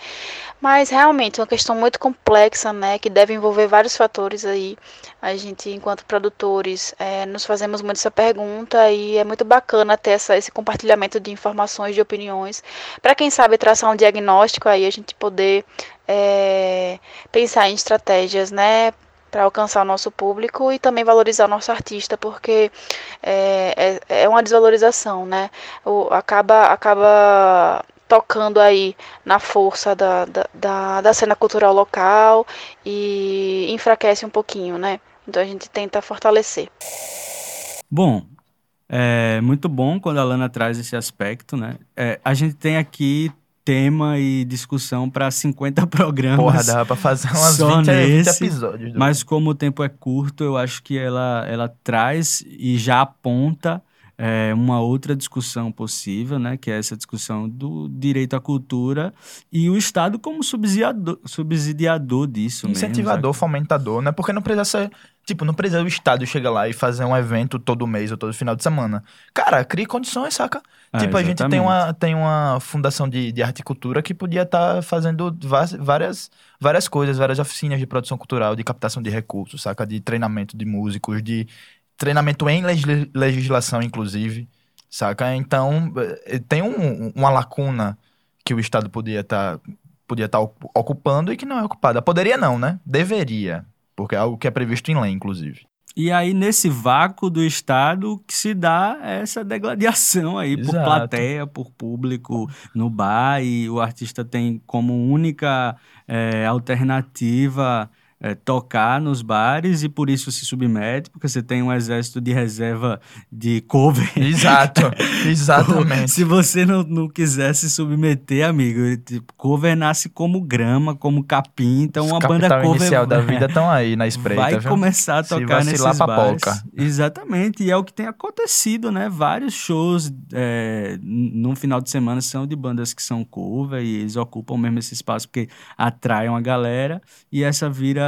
Mas realmente é uma questão muito complexa, né, que deve envolver vários fatores aí. A gente, enquanto produtores, eh, nos fazemos muito essa pergunta e é muito bacana ter essa, esse compartilhamento de informações, de opiniões, para quem sabe traçar um diagnóstico aí, a gente poder eh, pensar em estratégias, né, para alcançar o nosso público e também valorizar o nosso artista, porque é, é, é uma desvalorização, né? O, acaba, acaba tocando aí na força da, da, da, da cena cultural local e enfraquece um pouquinho, né? Então a gente tenta fortalecer. Bom, é muito bom quando a Lana traz esse aspecto, né? É, a gente tem aqui tema e discussão para 50 <laughs> programas. Porra, dava pra fazer umas só 20, 20 nesse, episódios. do- Mas como o tempo é curto, eu acho que ela, ela traz e já aponta é, uma outra discussão possível, né? Que é essa discussão do direito à cultura e o Estado como subsidiador, subsidiador disso mesmo, Incentivador, sabe? fomentador, né? Porque não precisa ser. Tipo, não precisa o Estado chegar lá e fazer um evento todo mês ou todo final de semana. Cara, crie condições, saca? Ah, tipo, a gente tem exatamente. uma, tem uma fundação de, de arte e cultura que podia estar fazendo va- várias, várias coisas, várias oficinas de produção cultural, de captação de recursos, saca? De treinamento de músicos, de treinamento em legisla- legislação, inclusive, saca? Então, eh, tem um- uma lacuna que o Estado podia estar podia estar ocupando e que não é ocupada. Poderia não, né? Deveria, porque é algo que é previsto em lei, inclusive. E aí, nesse vácuo do Estado, que se dá essa degladiação aí por Exato. plateia, por público no bar, e o artista tem como única eh, alternativa eh, tocar nos bares, e por isso se submete, porque você tem um exército de reserva de cover. Exato, <laughs> exatamente. Se você não, não quiser se submeter, amigo, tipo, cover nasce como grama, como capim, então Os uma banda cover inicial da <laughs> vida estão aí na espreita, vai viu? começar a tocar nesses bares. papoca. Exatamente, e é o que tem acontecido, né? Vários shows é, num final de semana são de bandas que são cover e eles ocupam mesmo esse espaço porque atraem a galera e essa vira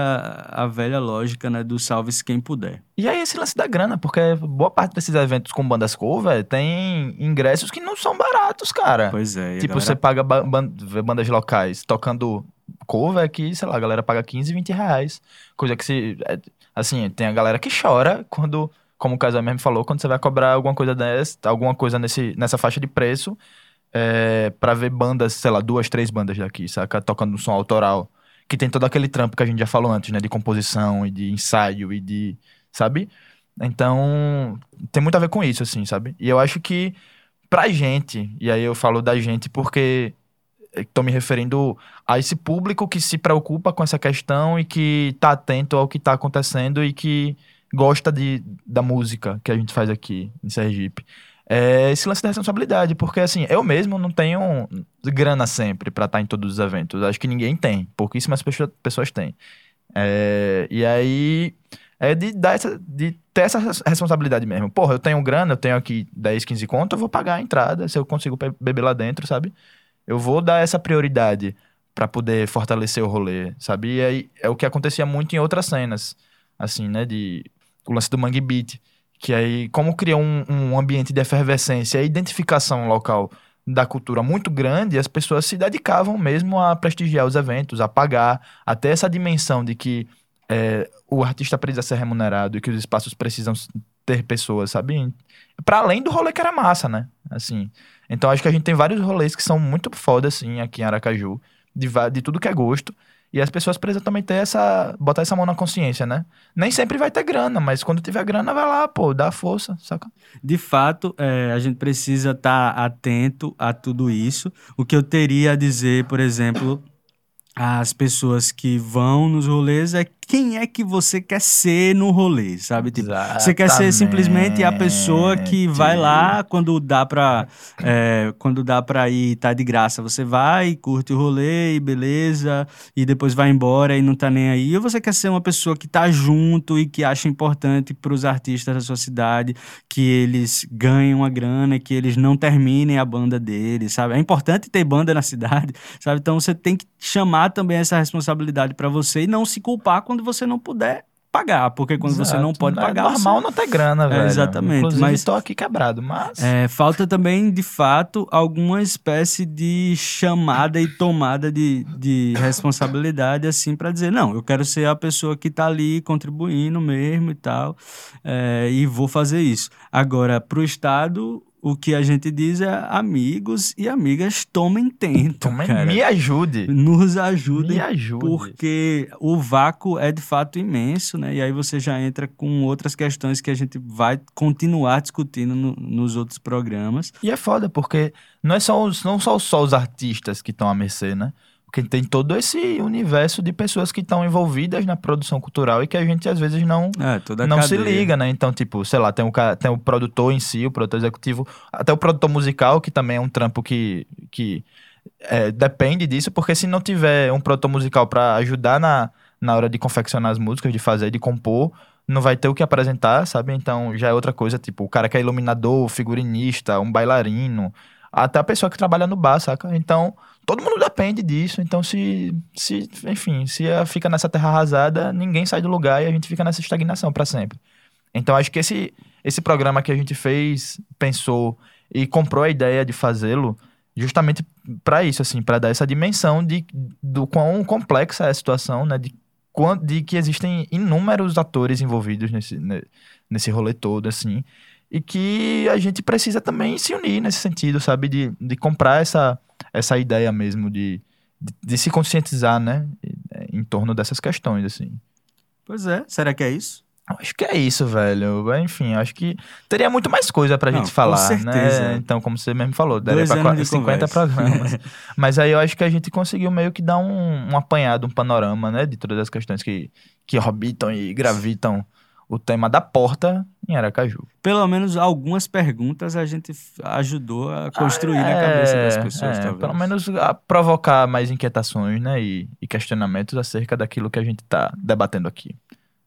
a velha lógica, né? Do salve-se quem puder. E aí esse lance da grana, porque boa parte desses eventos com bandas cover tem ingressos que não são baratos, cara. Pois é. tipo, galera- você paga ba- bandas locais tocando cover que, sei lá, a galera paga 15, 20 reais. Coisa que se. é, Assim, tem a galera que chora quando como o Casal mesmo falou, quando você vai cobrar alguma coisa dessa, alguma coisa nesse, nessa faixa de preço, é, para ver bandas, sei lá, duas, três bandas daqui, saca? Tocando um som autoral. Que tem todo aquele trampo que a gente já falou antes, né? De composição e de ensaio e de. Sabe? Então, tem muito a ver com isso, assim, sabe? E eu acho que pra gente, e aí eu falo da gente porque estou me referindo a esse público que se preocupa com essa questão e que tá atento ao que tá acontecendo e que gosta de, da música que a gente faz aqui em Sergipe. É esse lance da responsabilidade, porque assim, eu mesmo não tenho grana sempre para estar em todos os eventos. Acho que ninguém tem, pouquíssimas pessoas têm. É, e aí é de, dar essa, de ter essa responsabilidade mesmo. Porra, eu tenho grana, eu tenho aqui 10, 15 conto, eu vou pagar a entrada, se eu consigo beber lá dentro, sabe? Eu vou dar essa prioridade para poder fortalecer o rolê, sabe? E aí é o que acontecia muito em outras cenas, assim, né? De o lance do Mangue Beat, que aí, como criou um, um ambiente de efervescência e identificação local da cultura muito grande, as pessoas se dedicavam mesmo a prestigiar os eventos, a pagar, até essa dimensão de que é, o artista precisa ser remunerado e que os espaços precisam ter pessoas, sabe? Para além do rolê que era massa, né? Assim. Então acho que a gente tem vários rolês que são muito foda, assim, aqui em Aracaju, de, de tudo que é gosto. E as pessoas precisam também ter essa. botar essa mão na consciência, né? Nem sempre vai ter grana, mas quando tiver grana, vai lá, pô, dá força, saca? De fato, é, a gente precisa estar tá atento a tudo isso. O que eu teria a dizer, por exemplo, às pessoas que vão nos rolês é quem é que você quer ser no rolê, sabe? Tipo, você quer ser simplesmente a pessoa que vai lá quando dá pra, é, quando dá pra ir, tá de graça. Você vai, curte o rolê e beleza, e depois vai embora e não tá nem aí. Ou você quer ser uma pessoa que tá junto e que acha importante pros artistas da sua cidade que eles ganhem uma grana, que eles não terminem a banda deles, sabe? É importante ter banda na cidade, sabe? Então você tem que chamar também essa responsabilidade para você e não se culpar quando quando você não puder pagar, porque quando Exato. você não pode é pagar. normal você... não ter grana, velho. É, exatamente. Inclusive, mas estou aqui quebrado, mas. É, falta também, de fato, alguma espécie de chamada e tomada de, de responsabilidade, assim, para dizer: não, eu quero ser a pessoa que está ali contribuindo mesmo e tal, é, e vou fazer isso. Agora, para o Estado, o que a gente diz é amigos e amigas tomem tento, Tomem, cara. Me ajude. Nos ajudem. Me ajude. Porque o vácuo é de fato imenso, né? E aí você já entra com outras questões que a gente vai continuar discutindo no, nos outros programas. E é foda, porque não, é só os, não são só os artistas que estão à mercê, né? Porque tem todo esse universo de pessoas que estão envolvidas na produção cultural e que a gente às vezes não, é, não se liga, né? Então, tipo, sei lá, tem o, tem o produtor em si, o produtor executivo, até o produtor musical, que também é um trampo que, que é, depende disso, porque se não tiver um produtor musical para ajudar na, na hora de confeccionar as músicas, de fazer, de compor, não vai ter o que apresentar, sabe? Então já é outra coisa, tipo, o cara que é iluminador, figurinista, um bailarino, até a pessoa que trabalha no bar, saca? Então todo mundo depende disso. Então, se, se enfim, se fica nessa terra arrasada, ninguém sai do lugar e a gente fica nessa estagnação para sempre. Então, acho que esse, esse programa que a gente fez, pensou e comprou a ideia de fazê-lo justamente para isso, assim, para dar essa dimensão de do quão complexa é a situação, né? De, de que existem inúmeros atores envolvidos nesse, nesse rolê todo, assim, e que a gente precisa também se unir nesse sentido, sabe? De, de comprar essa essa ideia mesmo de, de, de, se conscientizar, né? Em torno dessas questões, assim. Pois é, será que é isso? Acho que é isso, velho. Enfim, acho que teria muito mais coisa pra Não, gente falar, com certeza. né? Então, como você mesmo falou, daria Dois pra 50 programas. <laughs> Mas aí eu acho que a gente conseguiu meio que dar um, um apanhado, um panorama, né? De todas as questões que, que orbitam e gravitam o tema da porta em Aracaju. Pelo menos algumas perguntas a gente ajudou a construir ah, é, na cabeça das pessoas, é, Pelo menos a provocar mais inquietações, né? E, e questionamentos acerca daquilo que a gente está debatendo aqui.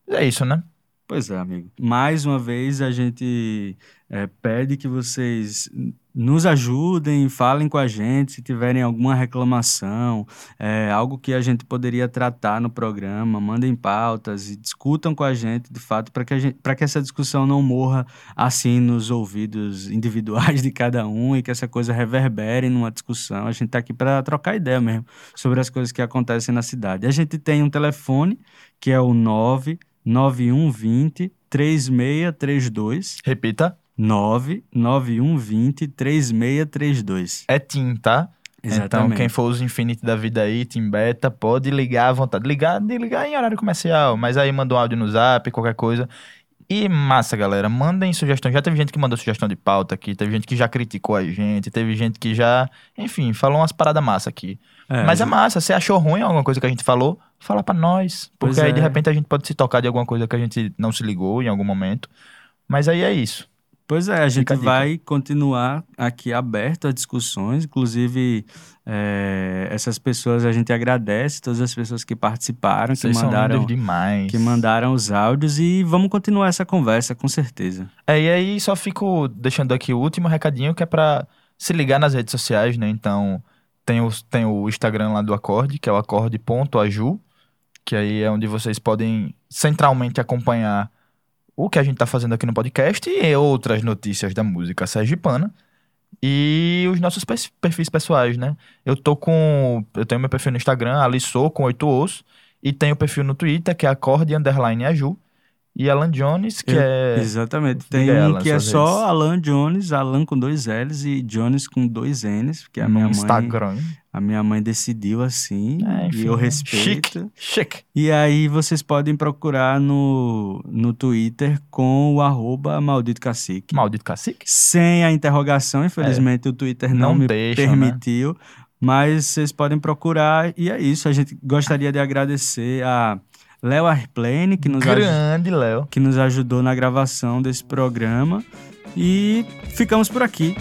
É isso, né? Pois é, amigo. Mais uma vez a gente é, pede que vocês nos ajudem, falem com a gente se tiverem alguma reclamação, é, algo que a gente poderia tratar no programa, mandem pautas e discutam com a gente, de fato, para que, que essa discussão não morra assim nos ouvidos <laughs> individuais de cada um e que essa coisa reverbere numa discussão. A gente está aqui para trocar ideia mesmo sobre as coisas que acontecem na cidade. A gente tem um telefone que é o 9 9120 3632. Repita. 99120 3632. É TIM, tá? Então, Exatamente. quem for os Infinity da vida aí, Team Beta, pode ligar à vontade. Ligar, de ligar em horário comercial, mas aí manda um áudio no zap, qualquer coisa. E massa, galera. Mandem sugestões. Já teve gente que mandou sugestão de pauta aqui, teve gente que já criticou a gente, teve gente que já, enfim, falou umas paradas massa aqui. É, mas é massa. Você achou ruim alguma coisa que a gente falou? Fala pra nós. Porque Pois aí, é. de repente, a gente pode se tocar de alguma coisa que a gente não se ligou em algum momento. Mas aí é isso. Pois é, a gente a vai continuar aqui aberto a discussões, inclusive é, essas pessoas a gente agradece, todas as pessoas que participaram, que Vocês são mandaram, que mandaram os áudios e vamos continuar essa conversa, com certeza. É, e aí só fico deixando aqui o último recadinho que é pra se ligar nas redes sociais, né? Então, tem o, tem o Instagram lá do Acorde, que é o acorde.aju, que aí é onde vocês podem centralmente acompanhar o que a gente tá fazendo aqui no podcast e outras notícias da música sergipana. E os nossos perfis pessoais, né? Eu tô com. Eu tenho meu perfil no Instagram, Alissou, com 8 os. E tenho o perfil no Twitter, que é acorde underline aju. E Alan Jones, que Eu- é. Exatamente. Tem um que é só redes. Alan Jones, Alan com dois L's e Jones com dois N's, porque a no minha mãe, Instagram. A minha mãe decidiu assim, É, e enfim, eu né? respeito. Chique, chique. E aí vocês podem procurar no, no Twitter com o arroba maldito cacique. Maldito cacique. Sem a interrogação, infelizmente o Twitter não, Não me deixam, permitiu. Mas vocês podem procurar e é isso. A gente gostaria de agradecer a Léo Airplane, que nos, Grande, Léo. que nos ajudou na gravação desse programa. E ficamos por aqui.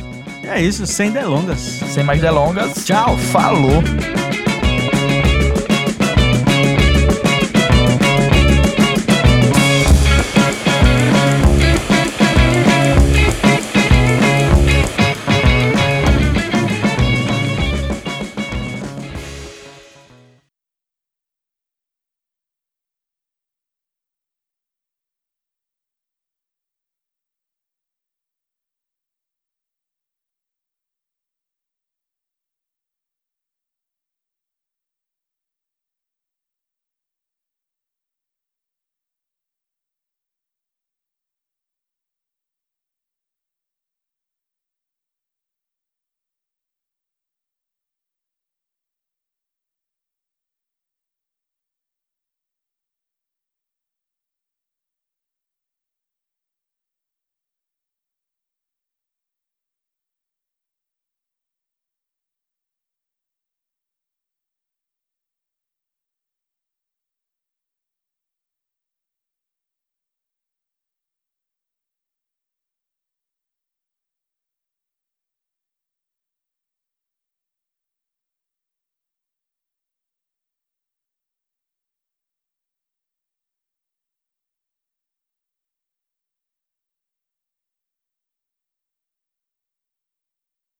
É isso, sem delongas. Sem mais delongas, tchau, falou.